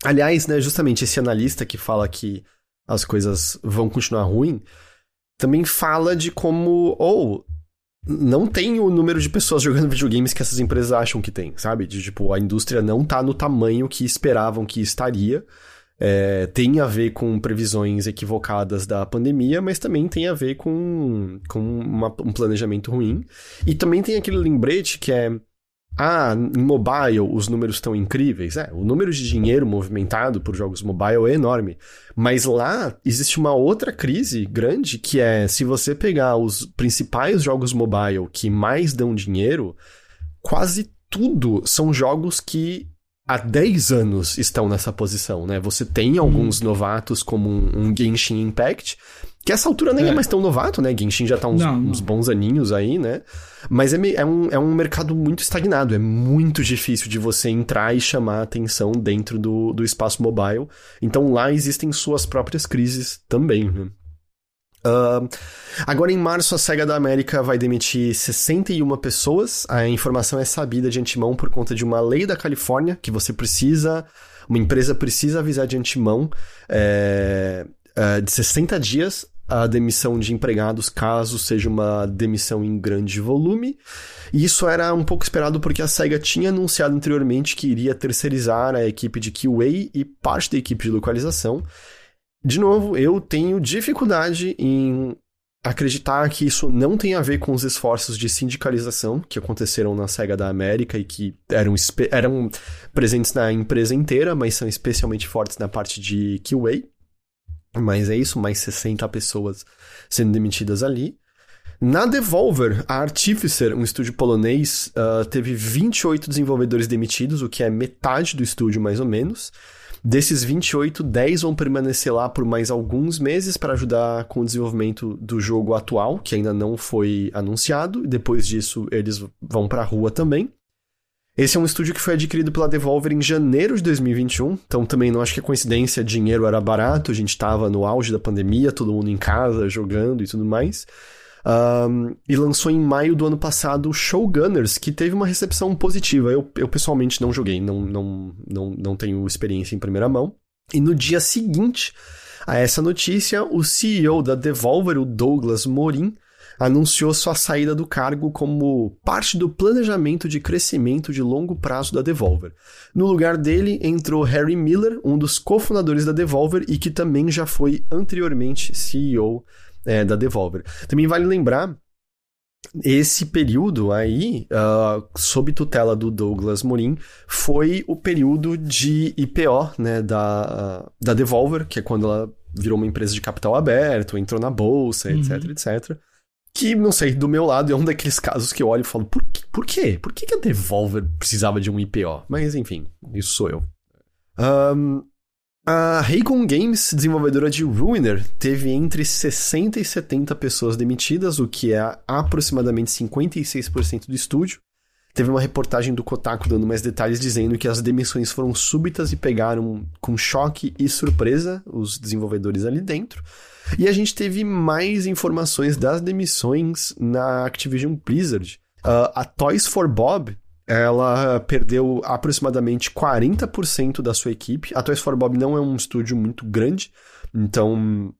Aliás, né, justamente esse analista que fala que as coisas vão continuar ruim, também fala de como, ou não tem o número de pessoas jogando videogames que essas empresas acham que tem, sabe? De tipo, a indústria não tá no tamanho que esperavam que estaria. É, tem a ver com previsões equivocadas da pandemia, mas também tem a ver com, com uma- um planejamento ruim. E também tem aquele lembrete que é ah, em mobile os números estão incríveis. É, o número de dinheiro movimentado por jogos mobile é enorme. Mas lá existe uma outra crise grande que é se você pegar os principais jogos mobile que mais dão dinheiro, quase tudo são jogos que há 10 anos estão nessa posição, né? Você tem alguns hum. novatos como um, um Genshin Impact, que essa altura nem é. é. mais tão novato, né? Genshin já tá uns, não, uns bons aninhos aí, né? Mas é, é, um, é um mercado muito estagnado. É muito difícil de você entrar e chamar a atenção dentro do, do espaço mobile. Então lá existem suas próprias crises também, né? Uh, agora em março a SEGA da América vai demitir 61 pessoas. A informação é sabida de antemão por conta de uma lei da Califórnia que você precisa, uma empresa precisa avisar de antemão é, é, de 60 dias a demissão de empregados caso seja uma demissão em grande volume. E isso era um pouco esperado porque a SEGA tinha anunciado anteriormente que iria terceirizar a equipe de QA e parte da equipe de localização. De novo, eu tenho dificuldade em acreditar que isso não tem a ver com os esforços de sindicalização que aconteceram na SEGA da América e que eram, eram presentes na empresa inteira, mas são especialmente fortes na parte de QA. Mas é isso, mais 60 pessoas sendo demitidas ali. Na Devolver, a Artificer, um estúdio polonês, uh, teve 28 desenvolvedores demitidos, o que é metade do estúdio, mais ou menos. Desses 28, 10 vão permanecer lá por mais alguns meses para ajudar com o desenvolvimento do jogo atual, que ainda não foi anunciado. Depois disso, eles vão para a rua também. Esse é um estúdio que foi adquirido pela Devolver em janeiro de 2021, então também não acho que é coincidência, dinheiro era barato, a gente estava no auge da pandemia, todo mundo em casa, jogando e tudo mais. Um, e lançou em maio do ano passado o Showgunners, que teve uma recepção positiva. Eu, eu pessoalmente não joguei, não, não, não, não tenho experiência em primeira mão. E no dia seguinte a essa notícia, o CEO da Devolver, o Douglas Morin, anunciou sua saída do cargo como parte do planejamento de crescimento de longo prazo da Devolver. No lugar dele entrou Harry Miller, um dos cofundadores da Devolver e que também já foi anteriormente CEO é, da Devolver. Também vale lembrar esse período aí, uh, sob tutela do Douglas Morin, foi o período de IPO, né, da, uh, da Devolver, que é quando ela virou uma empresa de capital aberto, entrou na bolsa, uhum. etc, etc. Que, não sei, do meu lado é um daqueles casos que eu olho e falo, por, por quê? Por que, que a Devolver precisava de um IPO? Mas, enfim, isso sou eu. Um, a Raycon Games, desenvolvedora de Ruiner, teve entre 60 e 70 pessoas demitidas, o que é aproximadamente 56% do estúdio. Teve uma reportagem do Kotaku dando mais detalhes dizendo que as demissões foram súbitas e pegaram com choque e surpresa os desenvolvedores ali dentro. E a gente teve mais informações das demissões na Activision Blizzard. Uh, a Toys for Bob ela perdeu aproximadamente 40% da sua equipe. A Toys for Bob não é um estúdio muito grande, então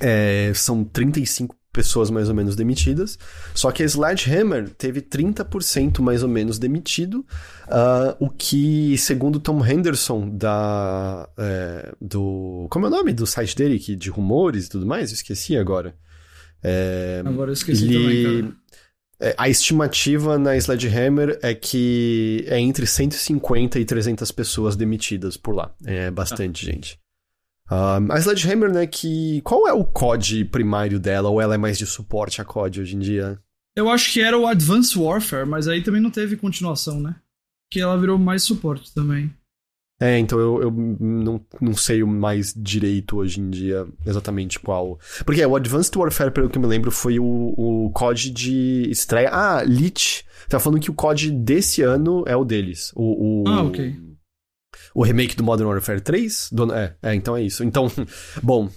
é, são 35 pessoas mais ou menos demitidas. Só que a Sledgehammer teve 30% mais ou menos demitido, uh, o que, segundo Tom Henderson, da, é, do... Como é o nome do site dele, que, de rumores e tudo mais? Eu esqueci agora. É, agora eu esqueci ele... também, cara. É, a estimativa na Sledgehammer é que é entre 150 e 300 pessoas demitidas por lá. É bastante ah. gente. Um, a Sledgehammer, né, que... Qual é o COD primário dela? Ou ela é mais de suporte a COD hoje em dia? Eu acho que era o Advanced Warfare, mas aí também não teve continuação, né? Que ela virou mais suporte também. É, então eu, eu não, não sei mais direito hoje em dia exatamente qual. Porque é, o Advanced Warfare, pelo que eu me lembro, foi o, o COD de estreia. Ah, Lich. Tá falando que o COD desse ano é o deles. O, o, ah, ok o remake do Modern Warfare 3? Do, é, é, então é isso. Então, bom,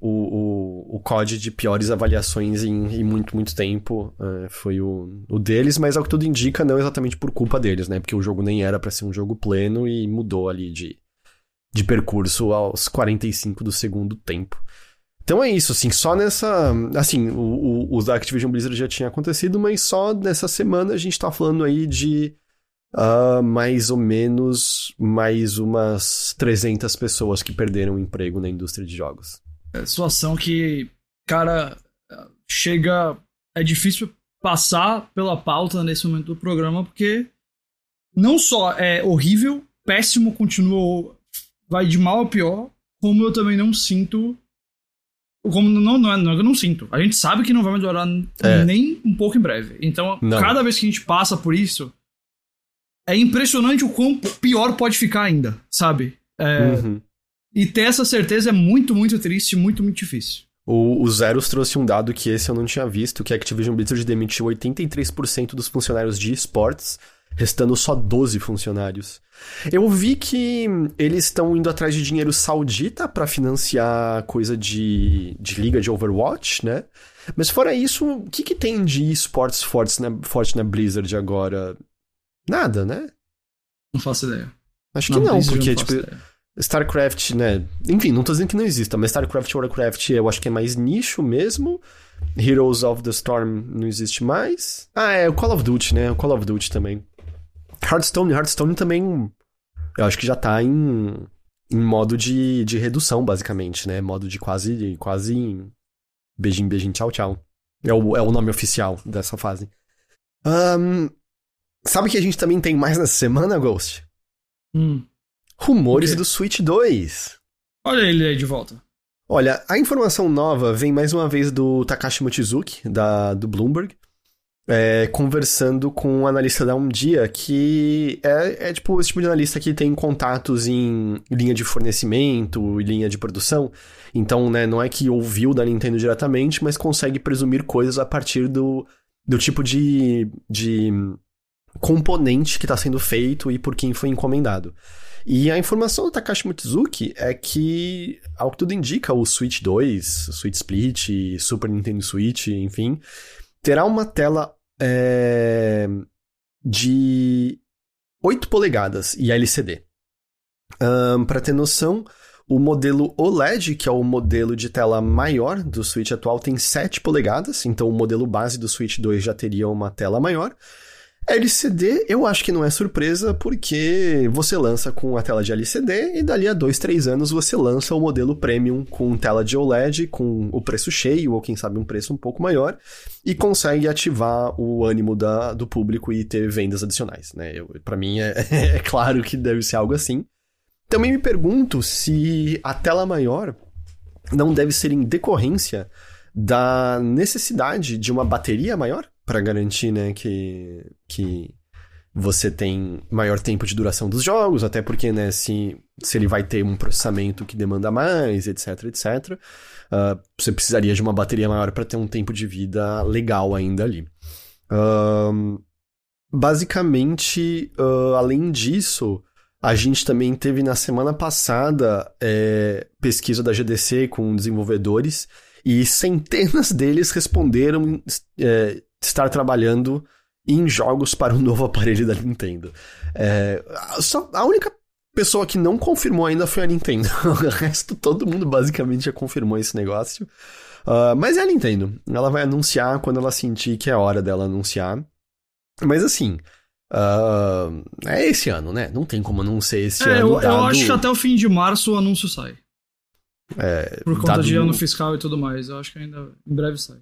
o, o, o COD de piores avaliações em, em muito, muito tempo é, foi o, o deles, mas ao que tudo indica, não exatamente por culpa deles, né? Porque o jogo nem era para ser um jogo pleno e mudou ali de, de percurso aos 45 do segundo tempo. Então é isso, assim, só nessa. Assim, o, o, o Activision Blizzard já tinha acontecido, mas só nessa semana a gente tá falando aí de uh, mais ou menos mais umas 300 pessoas que perderam o emprego na indústria de jogos. É situação que, cara, chega. É difícil passar pela pauta nesse momento do programa, porque não só é horrível, péssimo, continua. vai de mal a pior, como eu também não sinto. Como não, não, é, não é que eu não sinto. A gente sabe que não vai melhorar É. nem um pouco em breve. Então, Não. cada vez que a gente passa por isso, é impressionante o quão pior pode ficar ainda, sabe? É, Uhum. E ter essa certeza é muito, muito triste, muito, muito difícil. O, o Zeros trouxe um dado que esse eu não tinha visto, que a Activision Blizzard demitiu 83% dos funcionários de esportes, restando só 12 funcionários. Eu vi que eles estão indo atrás de dinheiro saudita pra financiar coisa de, de liga de Overwatch, né? Mas fora isso, o que, que tem de esportes fortes na, forte na Blizzard agora? Nada, né? Não faço ideia. Acho que não, porque, não faço tipo, ideia. StarCraft, né? Enfim, não tô dizendo que não exista, mas StarCraft Warcraft eu acho que é mais nicho mesmo. Heroes of the Storm não existe mais. Ah, é o Call of Duty, né? O Call of Duty também. Hearthstone, Hearthstone também. Eu acho que já tá em, em modo de, de redução, basicamente, né? Modo de quase. quase beijinho, beijinho, tchau, tchau. É o, é o nome oficial dessa fase. Ahn, sabe o que a gente também tem mais nessa semana, Ghost? Hum. Rumores do Switch 2. Olha ele aí de volta. Olha, a informação nova vem mais uma vez do Takashi Mochizuki, da, do Bloomberg, é, conversando com um analista da Um Dia, que é, é tipo esse tipo de analista que tem contatos em linha de fornecimento e linha de produção. Então, né, não é que ouviu da Nintendo diretamente, mas consegue presumir coisas a partir do, do tipo de, de componente que está sendo feito e por quem foi encomendado. E a informação do Takashi Mochizuki é que, ao que tudo indica, o Switch 2, o Switch Split, Super Nintendo Switch, enfim, terá uma tela é, de 8 polegadas e LCD. Para ter noção, o modelo OLED, que é o modelo de tela maior do Switch atual, tem 7 polegadas, então o modelo base do Switch 2 já teria uma tela maior. LCD, eu acho que não é surpresa, porque você lança com a tela de LCD e dali a 2, 3 anos você lança o modelo Premium com tela de OLED, com o preço cheio, ou quem sabe um preço um pouco maior, e consegue ativar o ânimo da, do público e ter vendas adicionais. Né? Pra mim é, é claro que deve ser algo assim. Também me pergunto se a tela maior não deve ser em decorrência da necessidade de uma bateria maior para garantir, né, que, que você tem maior tempo de duração dos jogos, até porque, né, se, se ele vai ter um processamento que demanda mais, etc, etc, uh, você precisaria de uma bateria maior para ter um tempo de vida legal ainda ali. Uh, basicamente, uh, além disso, a gente também teve na semana passada é, pesquisa da GDC com desenvolvedores e centenas deles responderam é, estar trabalhando em jogos para o novo aparelho da Nintendo. É, só, a única pessoa que não confirmou ainda foi a Nintendo. o resto, todo mundo basicamente já confirmou esse negócio. Uh, mas é a Nintendo. Ela vai anunciar quando ela sentir que é hora dela anunciar. Mas assim. Uh, é esse ano, né? Não tem como não ser esse É, ano. eu, eu dado- acho que até o fim de março o anúncio sai. é, Por conta dado de ano fiscal e tudo mais. Eu acho que ainda em breve sai.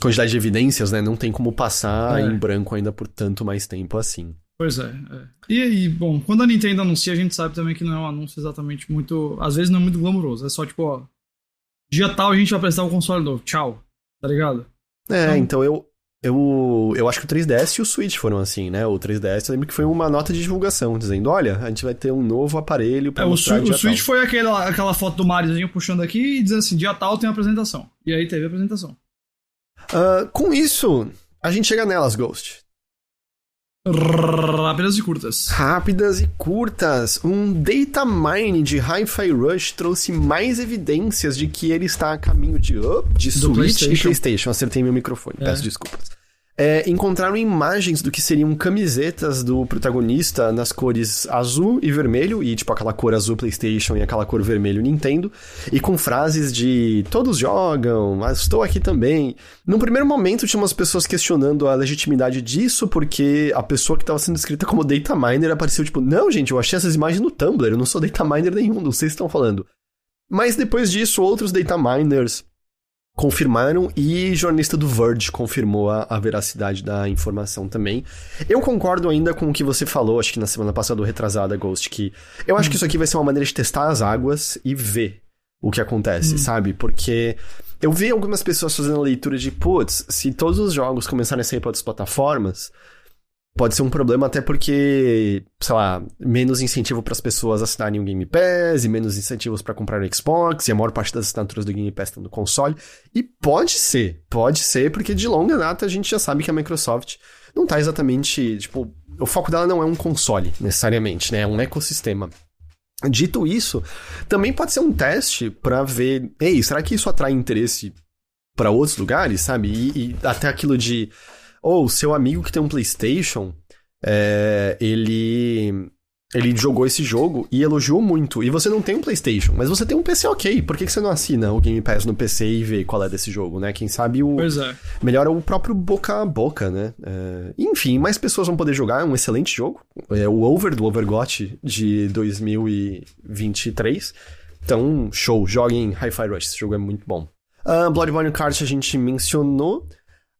Quantidade de evidências, né? Não tem como passar É. em branco ainda por tanto mais tempo assim. Pois é, é. E aí, bom, quando a Nintendo anuncia, a gente sabe também que não é um anúncio exatamente muito. Às vezes não é muito glamouroso. É só tipo, ó. Dia tal a gente vai apresentar o console novo. Tchau. Tá ligado? É, Então- então eu, eu, eu acho que o 3DS e o Switch foram assim, né? O 3DS, eu lembro que foi uma nota de divulgação, dizendo, olha, a gente vai ter um novo aparelho pra É, o, mostrar Swi- dia o Switch foi aquela, aquela foto do Mariozinho puxando aqui e dizendo assim: dia tal tem a apresentação. E aí teve a apresentação. Ah, com isso, a gente chega nelas, Ghost. Rápidas e curtas. Rápidas e curtas. Um data mine de Hi-Fi Rush trouxe mais evidências de que ele está a caminho de, oh, de Do Switch PlayStation. e PlayStation. Acertei meu microfone, É. peço desculpas. É, encontraram imagens do que seriam camisetas do protagonista nas cores azul e vermelho, e tipo aquela cor azul PlayStation e aquela cor vermelho Nintendo, e com frases de todos jogam, mas estou aqui também. Num primeiro momento tinha umas pessoas questionando a legitimidade disso, porque a pessoa que estava sendo escrita como data miner apareceu tipo, não gente, eu achei essas imagens no Tumblr, eu não sou data miner nenhum, não sei se estão falando. Mas depois disso, outros data miners confirmaram e jornalista do Verge confirmou a, a, veracidade da informação também. Eu concordo ainda com o que você falou, acho que na semana passada ou retrasada, Ghost, que eu acho hum. que isso aqui vai ser uma maneira de testar as águas e ver o que acontece, hum. sabe? Porque eu vi algumas pessoas fazendo leitura de, putz, se todos os jogos começarem a sair para outras plataformas, pode ser um problema até porque, sei lá, menos incentivo para as pessoas assinarem o Game Pass e menos incentivos para comprar o Xbox e a maior parte das assinaturas do Game Pass estão no console. E pode ser, pode ser, porque de longa data a gente já sabe que a Microsoft não tá exatamente, tipo, o foco dela não é um console, necessariamente, né? É um ecossistema. Dito isso, também pode ser um teste para ver, ei, será que isso atrai interesse para outros lugares, sabe? E, e até aquilo de ou oh, seu amigo que tem um PlayStation, é, ele ele jogou esse jogo e elogiou muito. E você não tem um PlayStation, mas você tem um PC ok. Por que, que você não assina o Game Pass no PC e vê qual é desse jogo, né? Quem sabe o. Pois é. Melhora o próprio boca a boca, né? É... Enfim, mais pessoas vão poder jogar. É um excelente jogo. É o Over do Overgot de 2023. Então, show. Joguem Hi-Fi Rush. Esse jogo é muito bom. Uh, Bloodborne Kart a gente mencionou.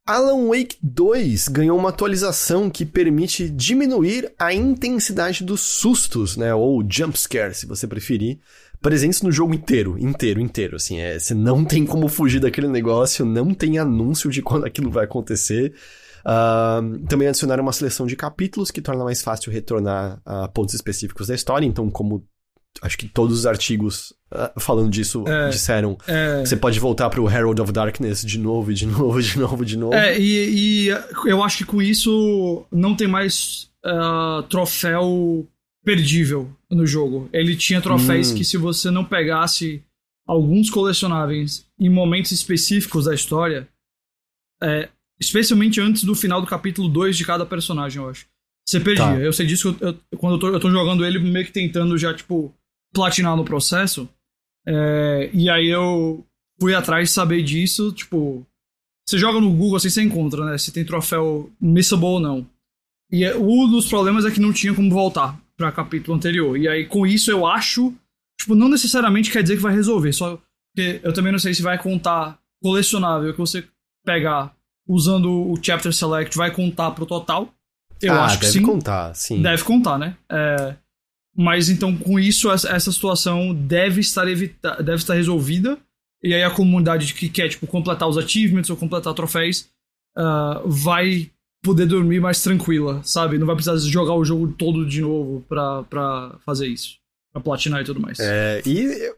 Alan Wake 2 ganhou uma atualização que permite diminuir a intensidade dos sustos, né, ou jumpscare, se você preferir, presentes no jogo inteiro, inteiro, inteiro, assim, é, você não tem como fugir daquele negócio, não tem anúncio de quando aquilo vai acontecer. Uh, também adicionaram uma seleção de capítulos que torna mais fácil retornar a pontos específicos da história, então como acho que todos os artigos uh, falando disso é, disseram é... você pode voltar pro Herald of Darkness de novo, e de novo, de novo, de novo. É, e, e eu acho que com isso não tem mais uh, troféu perdível no jogo. Ele tinha troféus hum. que se você não pegasse alguns colecionáveis em momentos específicos da história, é, especialmente antes do final do capítulo 2 de cada personagem, eu acho. Você perdia. Tá. Eu sei disso eu, eu, quando eu tô, eu tô jogando ele meio que tentando já, tipo, platinar no processo. É, e aí eu fui atrás de saber disso, tipo. Você joga no Google assim, você encontra, né? Se tem troféu missable ou não. E é, um dos problemas é que não tinha como voltar para capítulo anterior. E aí, com isso, eu acho. Tipo, não necessariamente quer dizer que vai resolver, só. Porque eu também não sei se vai contar colecionável que você pegar usando o Chapter Select, vai contar pro total. Eu ah, acho que deve sim. contar, sim. Deve contar, né? É, mas então, com isso, essa situação deve estar, evita deve estar resolvida. E aí a comunidade que quer, tipo, completar os achievements ou completar troféus uh, vai poder dormir mais tranquila, sabe? Não vai precisar jogar o jogo todo de novo pra, pra fazer isso. Pra platinar e tudo mais. É, e,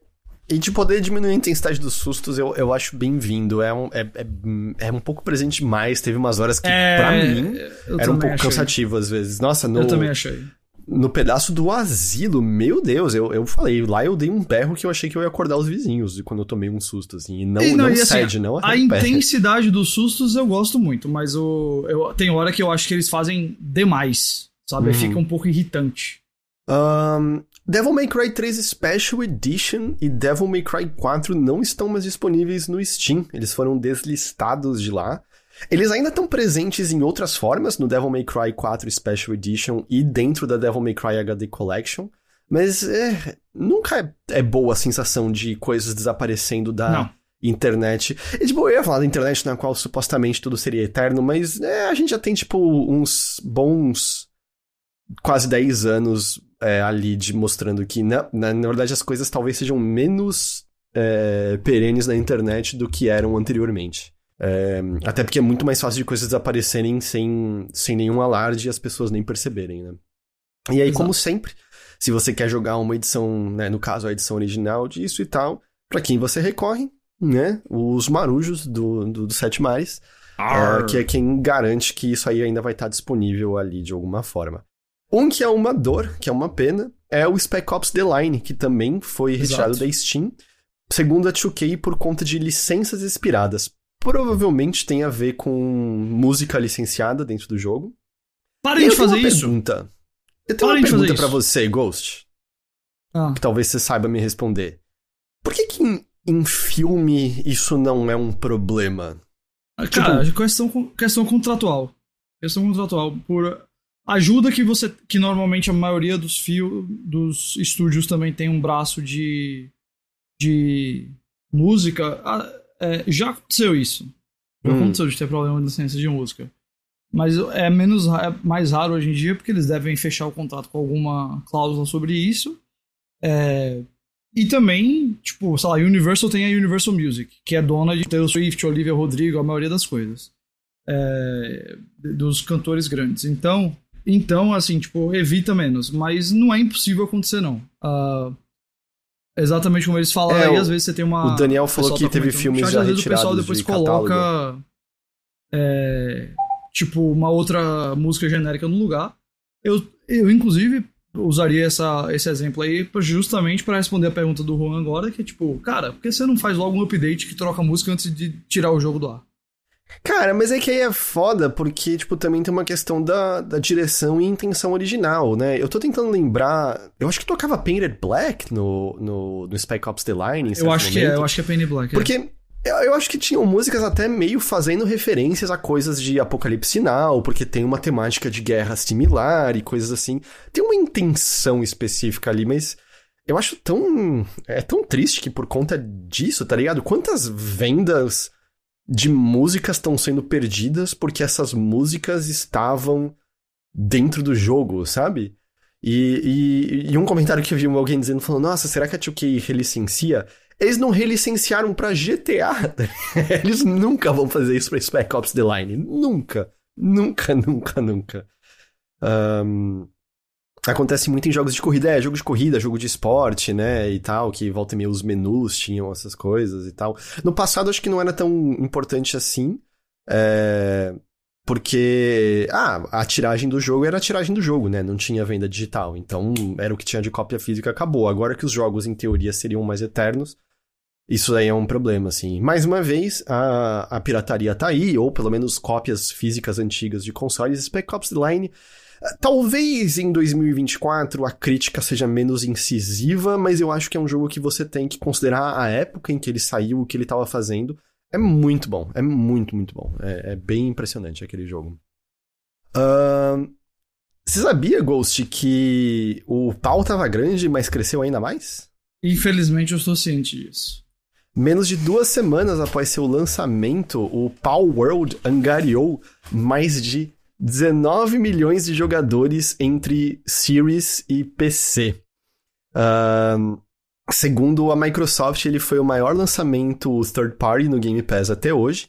e de poder diminuir a intensidade dos sustos, eu, eu acho bem-vindo. É um, é, é, é, um pouco presente demais. Teve umas horas que, é, pra mim, era um pouco achei. cansativo às vezes. Nossa, no, Eu também achei no pedaço do asilo, meu Deus, eu, eu falei, lá eu dei um berro que eu achei que eu ia acordar os vizinhos quando eu tomei um susto, assim. E não, e não, não e assim, cede, não A intensidade dos sustos eu gosto muito, mas o, eu, tem hora que eu acho que eles fazem demais, sabe? Uhum. Fica um pouco irritante. Um, Devil May Cry 3 Special Edition e Devil May Cry 4 não estão mais disponíveis no Steam. Eles foram deslistados de lá. Eles ainda estão presentes em outras formas, no Devil May Cry 4 Special Edition e dentro da Devil May Cry HD Collection, mas é, nunca é, é, boa a sensação de coisas desaparecendo da Não. internet. E, tipo, eu ia falar da internet na qual supostamente tudo seria eterno, mas é, a gente já tem, tipo, uns bons quase 10 anos é, ali de mostrando que, na, na, na, verdade, as coisas talvez sejam menos é, perenes na internet do que eram anteriormente. É, até porque é muito mais fácil de coisas desaparecerem sem, sem nenhum alarde e as pessoas nem perceberem, né? E aí, Exato. como sempre, se você quer jogar uma edição, né, no caso a edição original disso e tal, para quem você recorre, né? Os marujos do, do, do Sete Mares, é, que é quem garante que isso aí ainda vai estar disponível ali de alguma forma. Um que é uma dor, que é uma pena, é o Spec Ops The Line, que também foi retirado da Steam, segundo a 2K por conta de licenças expiradas provavelmente tem a ver com música licenciada dentro do jogo. Parem de fazer isso. Pergunta. Eu tenho Parem uma pergunta para você, Ghost. Ah. Que talvez você saiba me responder. Por que que em, em filme isso não é um problema? Ah, cara, tipo... questão, questão contratual. Questão contratual. Por ajuda que você. Que normalmente a maioria dos fios dos estúdios também tem um braço de. de música. É, já aconteceu isso. Já Hum. aconteceu de ter problema de licença de música. Mas é menos é mais raro hoje em dia, porque eles devem fechar o contrato com alguma cláusula sobre isso. É, e também, tipo, sei lá, Universal tem a Universal Music, que é dona de Taylor Swift, Olivia Rodrigo, a maioria das coisas. É, dos cantores grandes. Então, então, assim, tipo, evita menos. Mas não é impossível acontecer, não. Ah, exatamente como eles falaram É, aí, o- às vezes você tem uma. o Daniel falou pessoal que teve comentando no filmes chat, já às vezes o pessoal depois de coloca. é, tipo, uma outra música genérica no lugar. Eu, eu inclusive, usaria essa, esse exemplo aí justamente para responder a pergunta do Juan agora, que é tipo, cara, por que você não faz logo um update que troca a música antes de tirar o jogo do ar? Cara, mas é que aí é foda, porque, tipo, também tem uma questão da, da direção e intenção original, né? Eu tô tentando lembrar. Eu acho que tocava Painted Black no, no, no Spec Ops The Line. em Eu acho que é, momento. eu acho que é Penny Black. é. Porque eu, eu acho que tinham músicas até meio fazendo referências a coisas de Apocalipse Sinal, porque tem uma temática de guerra similar e coisas assim. Tem uma intenção específica ali, mas eu acho tão. É tão triste que por conta disso, tá ligado? Quantas vendas de músicas estão sendo perdidas porque essas músicas estavam dentro do jogo, sabe? E, e, e um comentário que eu vi alguém dizendo, falando, nossa, será que a 2K relicencia? Eles não relicenciaram pra GTA. Eles nunca vão fazer isso pra Spec Ops The Line. Nunca. Nunca, nunca, nunca. Ahn, acontece muito em jogos de corrida. É, jogo de corrida, jogo de esporte, né? E tal, que volta e meia os menus tinham essas coisas e tal. No passado acho que não era tão importante assim. É, porque, ah, a tiragem do jogo era a tiragem do jogo, né? Não tinha venda digital. Então, era o que tinha de cópia física, acabou. Agora que os jogos, em teoria, seriam mais eternos, isso aí é um problema, assim. Mais uma vez, a, a pirataria tá aí, ou pelo menos cópias físicas antigas de consoles. Spec Ops The Line, talvez em 2024 a crítica seja menos incisiva, mas eu acho que é um jogo que você tem que considerar a época em que ele saiu, o que ele tava fazendo. É muito bom, é muito, muito bom. É, é bem impressionante aquele jogo. Ahn, você sabia, Ghost, que o pau tava grande, mas cresceu ainda mais? Infelizmente eu estou ciente disso. Menos de duas semanas após seu lançamento, o Pau World angariou mais de 19 milhões de jogadores entre Series e PC. Ahn, segundo a Microsoft, ele foi o maior lançamento third party no Game Pass até hoje.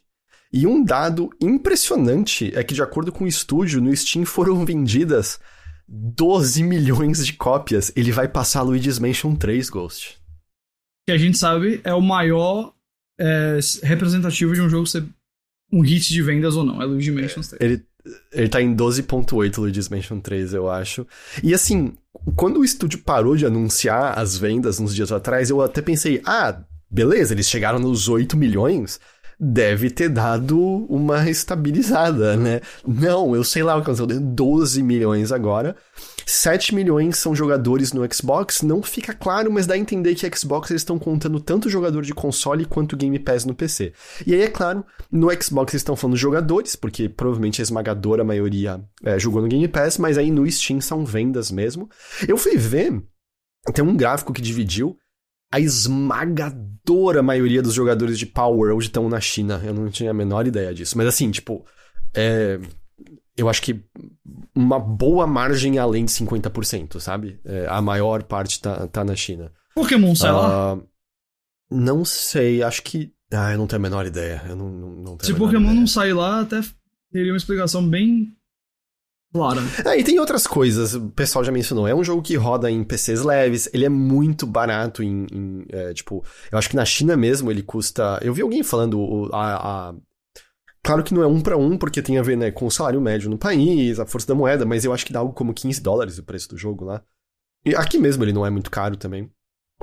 E um dado impressionante é que, de acordo com o estúdio, no Steam foram vendidas 12 milhões de cópias. Ele vai passar Luigi's Mansion 3, Ghost. Que a gente sabe é o maior é, representativo de um jogo ser um hit de vendas ou não. É Luigi Mansion 3. Ele, ele tá em 12.8 Luigi's Mansion 3, eu acho. E assim, quando o estúdio parou de anunciar as vendas uns dias atrás, eu até pensei, ah, beleza, eles chegaram nos 8 milhões, deve ter dado uma estabilizada, né? Não, eu sei lá o que aconteceu, deu 12 milhões agora. 7 milhões são jogadores no Xbox, não fica claro, mas dá a entender que Xbox eles estão contando tanto jogador de console quanto Game Pass no PC. E aí, é claro, no Xbox eles estão falando jogadores, porque provavelmente a esmagadora maioria é, jogou no Game Pass, mas aí no Steam são vendas mesmo. Eu fui ver, tem um gráfico que dividiu, a esmagadora maioria dos jogadores de Power hoje estão na China. Eu não tinha a menor ideia disso. Mas assim, tipo, é, eu acho que uma boa margem além de 50%, sabe? É, a maior parte tá, tá na China. Pokémon, sei lá. Ah, não sei, acho que. Ah, eu não tenho a menor ideia. Eu não, não, não tenho Se Pokémon não sair lá, até teria uma explicação bem clara. Ah, e tem outras coisas, o pessoal já mencionou. É um jogo que roda em PCs leves, ele é muito barato em. em, é, tipo, eu acho que na China mesmo ele custa. Eu vi alguém falando o- a. a- Claro que não é um pra um, porque tem a ver né, com o salário médio no país, a força da moeda, mas eu acho que dá algo como 15 dólares o preço do jogo lá. E aqui mesmo ele não é muito caro também.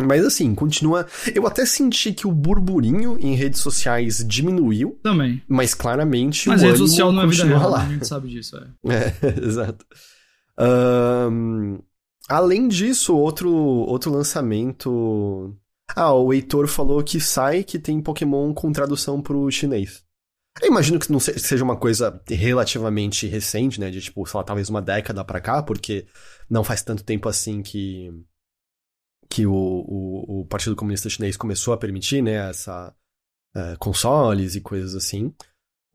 Mas assim, continua. Eu até senti que o burburinho em redes sociais diminuiu, Também. mas claramente Mas o rede social não é vida real, lá. né? a gente sabe disso. É. É, exato. Ahn, além disso, outro, outro lançamento. Ah, o Heitor falou que sai que tem Pokémon com tradução pro chinês. Eu imagino que não se- seja uma coisa relativamente recente, né? De tipo, sei lá, talvez uma década pra cá, porque não faz tanto tempo assim que. que o, o, o Partido Comunista Chinês começou a permitir, né? Essa, uh, consoles e coisas assim.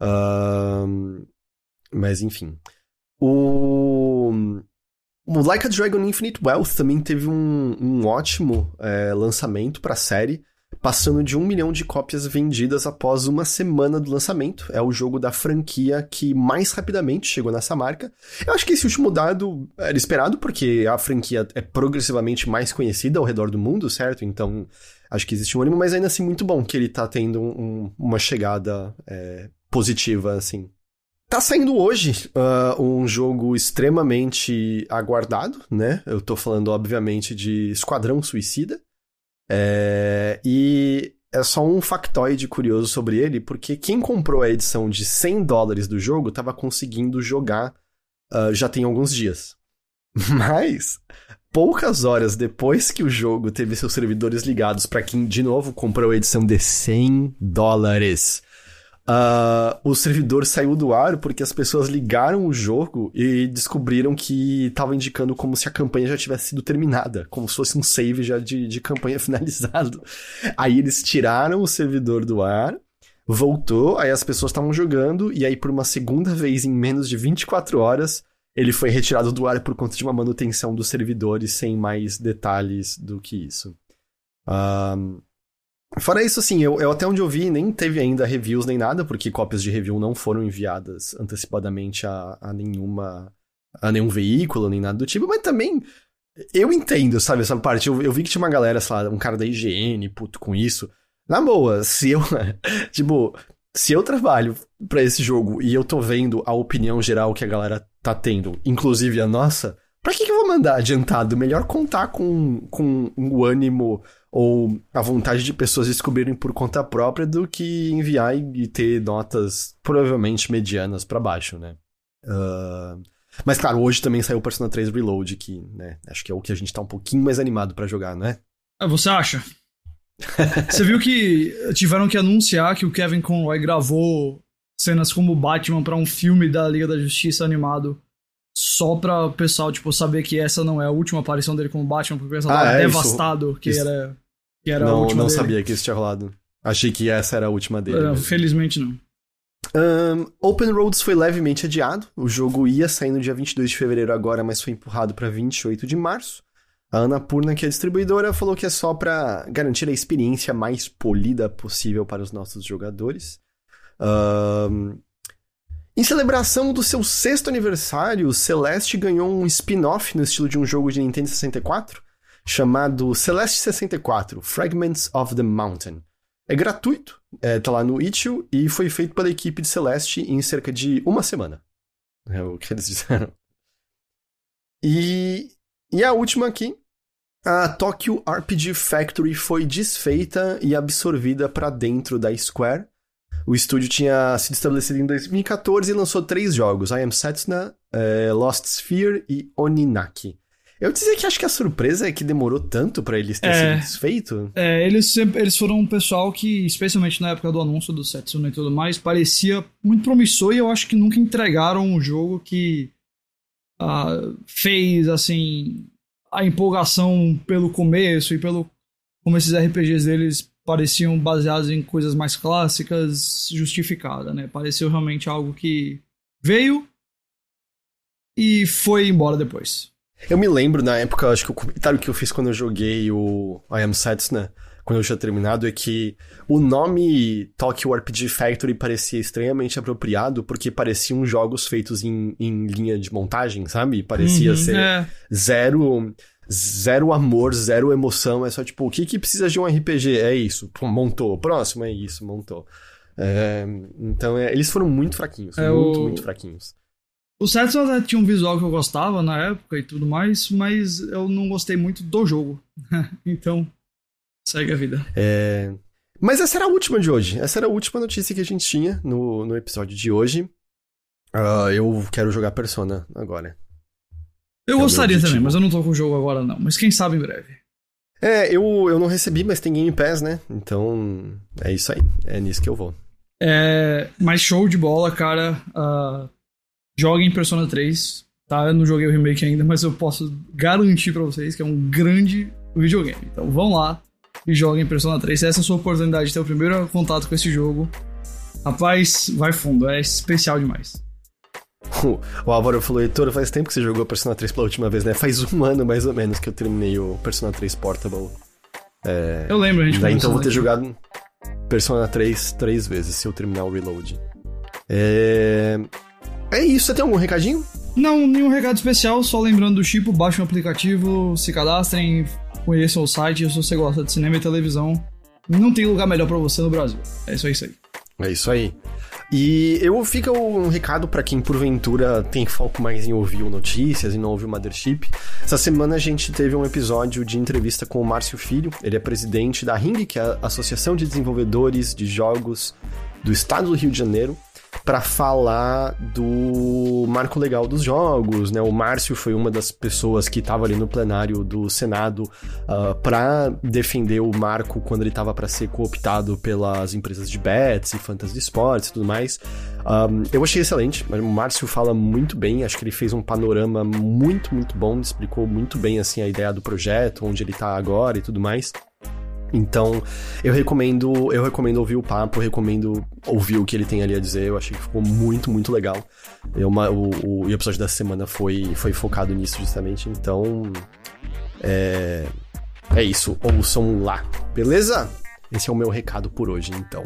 Uh, mas enfim. O, o Like a Dragon Infinite Wealth também teve um, um ótimo é, lançamento para a série, passando de um milhão de cópias vendidas após uma semana do lançamento. É o jogo da franquia que mais rapidamente chegou nessa marca. Eu acho que esse último dado era esperado, porque a franquia é progressivamente mais conhecida ao redor do mundo, certo? Então acho que existe um ânimo, mas ainda assim muito bom que ele tá tendo um, uma chegada é, positiva, assim. Tá saindo hoje uh, um jogo extremamente aguardado, né? Eu tô falando, obviamente, de Esquadrão Suicida. É... E é só um factoide curioso sobre ele, porque quem comprou a edição de 100 dólares do jogo tava conseguindo jogar uh, já tem alguns dias. Mas, poucas horas depois que o jogo teve seus servidores ligados para quem, de novo, comprou a edição de 100 dólares Uh, o servidor saiu do ar porque as pessoas ligaram o jogo e descobriram que estava indicando como se a campanha já tivesse sido terminada, como se fosse um save já de, de campanha finalizado. Aí eles tiraram o servidor do ar, voltou, aí as pessoas estavam jogando, e aí por uma segunda vez em menos de 24 horas, ele foi retirado do ar por conta de uma manutenção dos servidores sem mais detalhes do que isso. Uh, Fora isso, assim, eu, eu, até onde eu vi nem teve ainda reviews nem nada, porque cópias de review não foram enviadas antecipadamente a, a nenhuma. a nenhum veículo, nem nada do tipo, mas também. Eu entendo, sabe, essa parte. Eu, eu vi que tinha uma galera, sei lá, um cara da IGN, puto, com isso. Na boa, se eu. tipo, se eu trabalho para esse jogo e eu tô vendo a opinião geral que a galera tá tendo, inclusive a nossa, pra que, que eu vou mandar adiantado? Melhor contar com, com o ânimo ou a vontade de pessoas descobrirem por conta própria do que enviar e ter notas provavelmente medianas para baixo, né? Uh... Mas claro, hoje também saiu o Persona 3 Reload, que, né, acho que é o que a gente tá um pouquinho mais animado para jogar, né? Ah, você acha? você viu que tiveram que anunciar que o Kevin Conroy gravou cenas como Batman para um filme da Liga da Justiça animado só pra o pessoal, tipo, saber que essa não é a última aparição dele como Batman, porque o pessoal ah, tava é, devastado isso, que, isso... Era, que era não, a última Não dele. sabia que isso tinha rolado. Achei que essa era a última dele. Uh, felizmente não. Um, Open Roads foi levemente adiado. O jogo ia sair no dia 22 de fevereiro agora, mas foi empurrado para 28 de março. A Annapurna, que é a distribuidora, falou que é só para garantir a experiência mais polida possível para os nossos jogadores. Um, em celebração do seu sexto aniversário, Celeste ganhou um spin-off no estilo de um jogo de Nintendo 64 chamado Celeste 64 Fragments of the Mountain. É gratuito, é, tá lá no itch.io e foi feito pela equipe de Celeste em cerca de uma semana. É o que eles disseram. E, e a última aqui, a Tokyo RPG Factory foi desfeita e absorvida para dentro da Square o estúdio tinha sido estabelecido em 2014 e lançou três jogos: I Am Setsuna, é, Lost Sphere e Oninaki. Eu dizer que acho que a surpresa é que demorou tanto para eles terem é, sido desfeito. É, eles, sempre, eles foram um pessoal que, especialmente na época do anúncio do Setsuna e tudo mais, parecia muito promissor e eu acho que nunca entregaram um jogo que uh, fez, assim, a empolgação pelo começo e pelo como esses RPGs deles pareciam baseados em coisas mais clássicas, justificada, né? Pareceu realmente algo que veio e foi embora depois. Eu me lembro na época, acho que o comentário que eu fiz quando eu joguei o I Am Setsuna, quando eu tinha terminado, é que o nome Tokyo RPG Factory parecia estranhamente apropriado porque pareciam jogos feitos em, em linha de montagem, sabe? Parecia uhum, ser é. zero zero amor, zero emoção. É só tipo, o que que precisa de um RPG? É isso. Pô, montou. Próximo é isso, montou. É, então, é, eles foram muito fraquinhos. É, muito, o... muito fraquinhos. O Setsu até tinha um visual que eu gostava na época e tudo mais, mas eu não gostei muito do jogo. então, segue a vida. É... Mas essa era a última de hoje. Essa era a última notícia que a gente tinha no, no episódio de hoje. Uh, eu quero jogar Persona agora. Eu é gostaria também, mas eu não tô com o jogo agora não. Mas quem sabe em breve. É, eu, eu não recebi, mas tem Game Pass, né? Então, é isso aí. É nisso que eu vou. É, mas show de bola, cara. Uh, joguem Persona 3. Tá? Eu não joguei o remake ainda, mas eu posso garantir para vocês que é um grande videogame. Então vão lá, e joguem Persona 3. Essa é a sua oportunidade de ter o primeiro contato com esse jogo. Rapaz, vai fundo, é especial demais. O Álvaro falou, Heitor, faz tempo que você jogou Persona 3 pela última vez, né? Faz um ano mais ou menos que eu terminei o Persona 3 Portable. É... Eu lembro, a gente Daí então vou ter aqui. jogado Persona 3 três vezes se eu terminar o Reload. É... É isso, você tem algum recadinho? Não, nenhum recado especial, só lembrando do Chipo, baixem o aplicativo, se cadastrem, conheçam o site, se você gosta de cinema e televisão, não tem lugar melhor para você no Brasil. É isso aí, isso aí. É isso aí. E eu fica um recado para quem porventura tem foco mais em ouvir notícias e não ouvir o Mothership. Essa semana a gente teve um episódio de entrevista com o Márcio Filho, ele é presidente da Ring, que é a Associação de Desenvolvedores de Jogos do Estado do Rio de Janeiro para falar do marco legal dos jogos, né? O Márcio foi uma das pessoas que estava ali no plenário do Senado uh, ah, para defender o marco quando ele estava para ser cooptado pelas empresas de bets e fantasy sports e tudo mais. Um, eu achei excelente, o Márcio fala muito bem, acho que ele fez um panorama muito, muito bom, explicou muito bem assim a ideia do projeto, onde ele está agora e tudo mais. Então, eu recomendo, eu recomendo ouvir o papo, recomendo ouvir o que ele tem ali a dizer. Eu achei que ficou muito, muito legal. Eu, o, o, episódio da semana foi, foi focado nisso justamente. Então, é, é isso. Ouçam lá, beleza? Esse é o meu recado por hoje, então.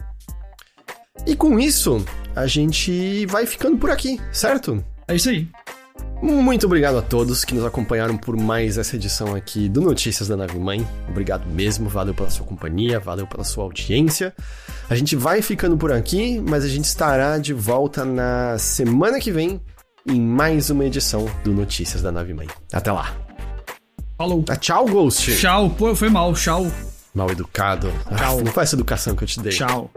E com isso, a gente vai ficando por aqui, certo? É isso aí. Muito obrigado a todos que nos acompanharam por mais essa edição aqui do Notícias da Nave Mãe. Obrigado mesmo, valeu pela sua companhia, valeu pela sua audiência. A gente vai ficando por aqui, mas a gente estará de volta na semana que vem em mais uma edição do Notícias da Nave Mãe. Até lá. Falou. Ah, tchau, Ghost. Tchau, pô, foi mal, tchau. Mal educado. Tchau. Ah, não faz essa educação que eu te dei. Tchau.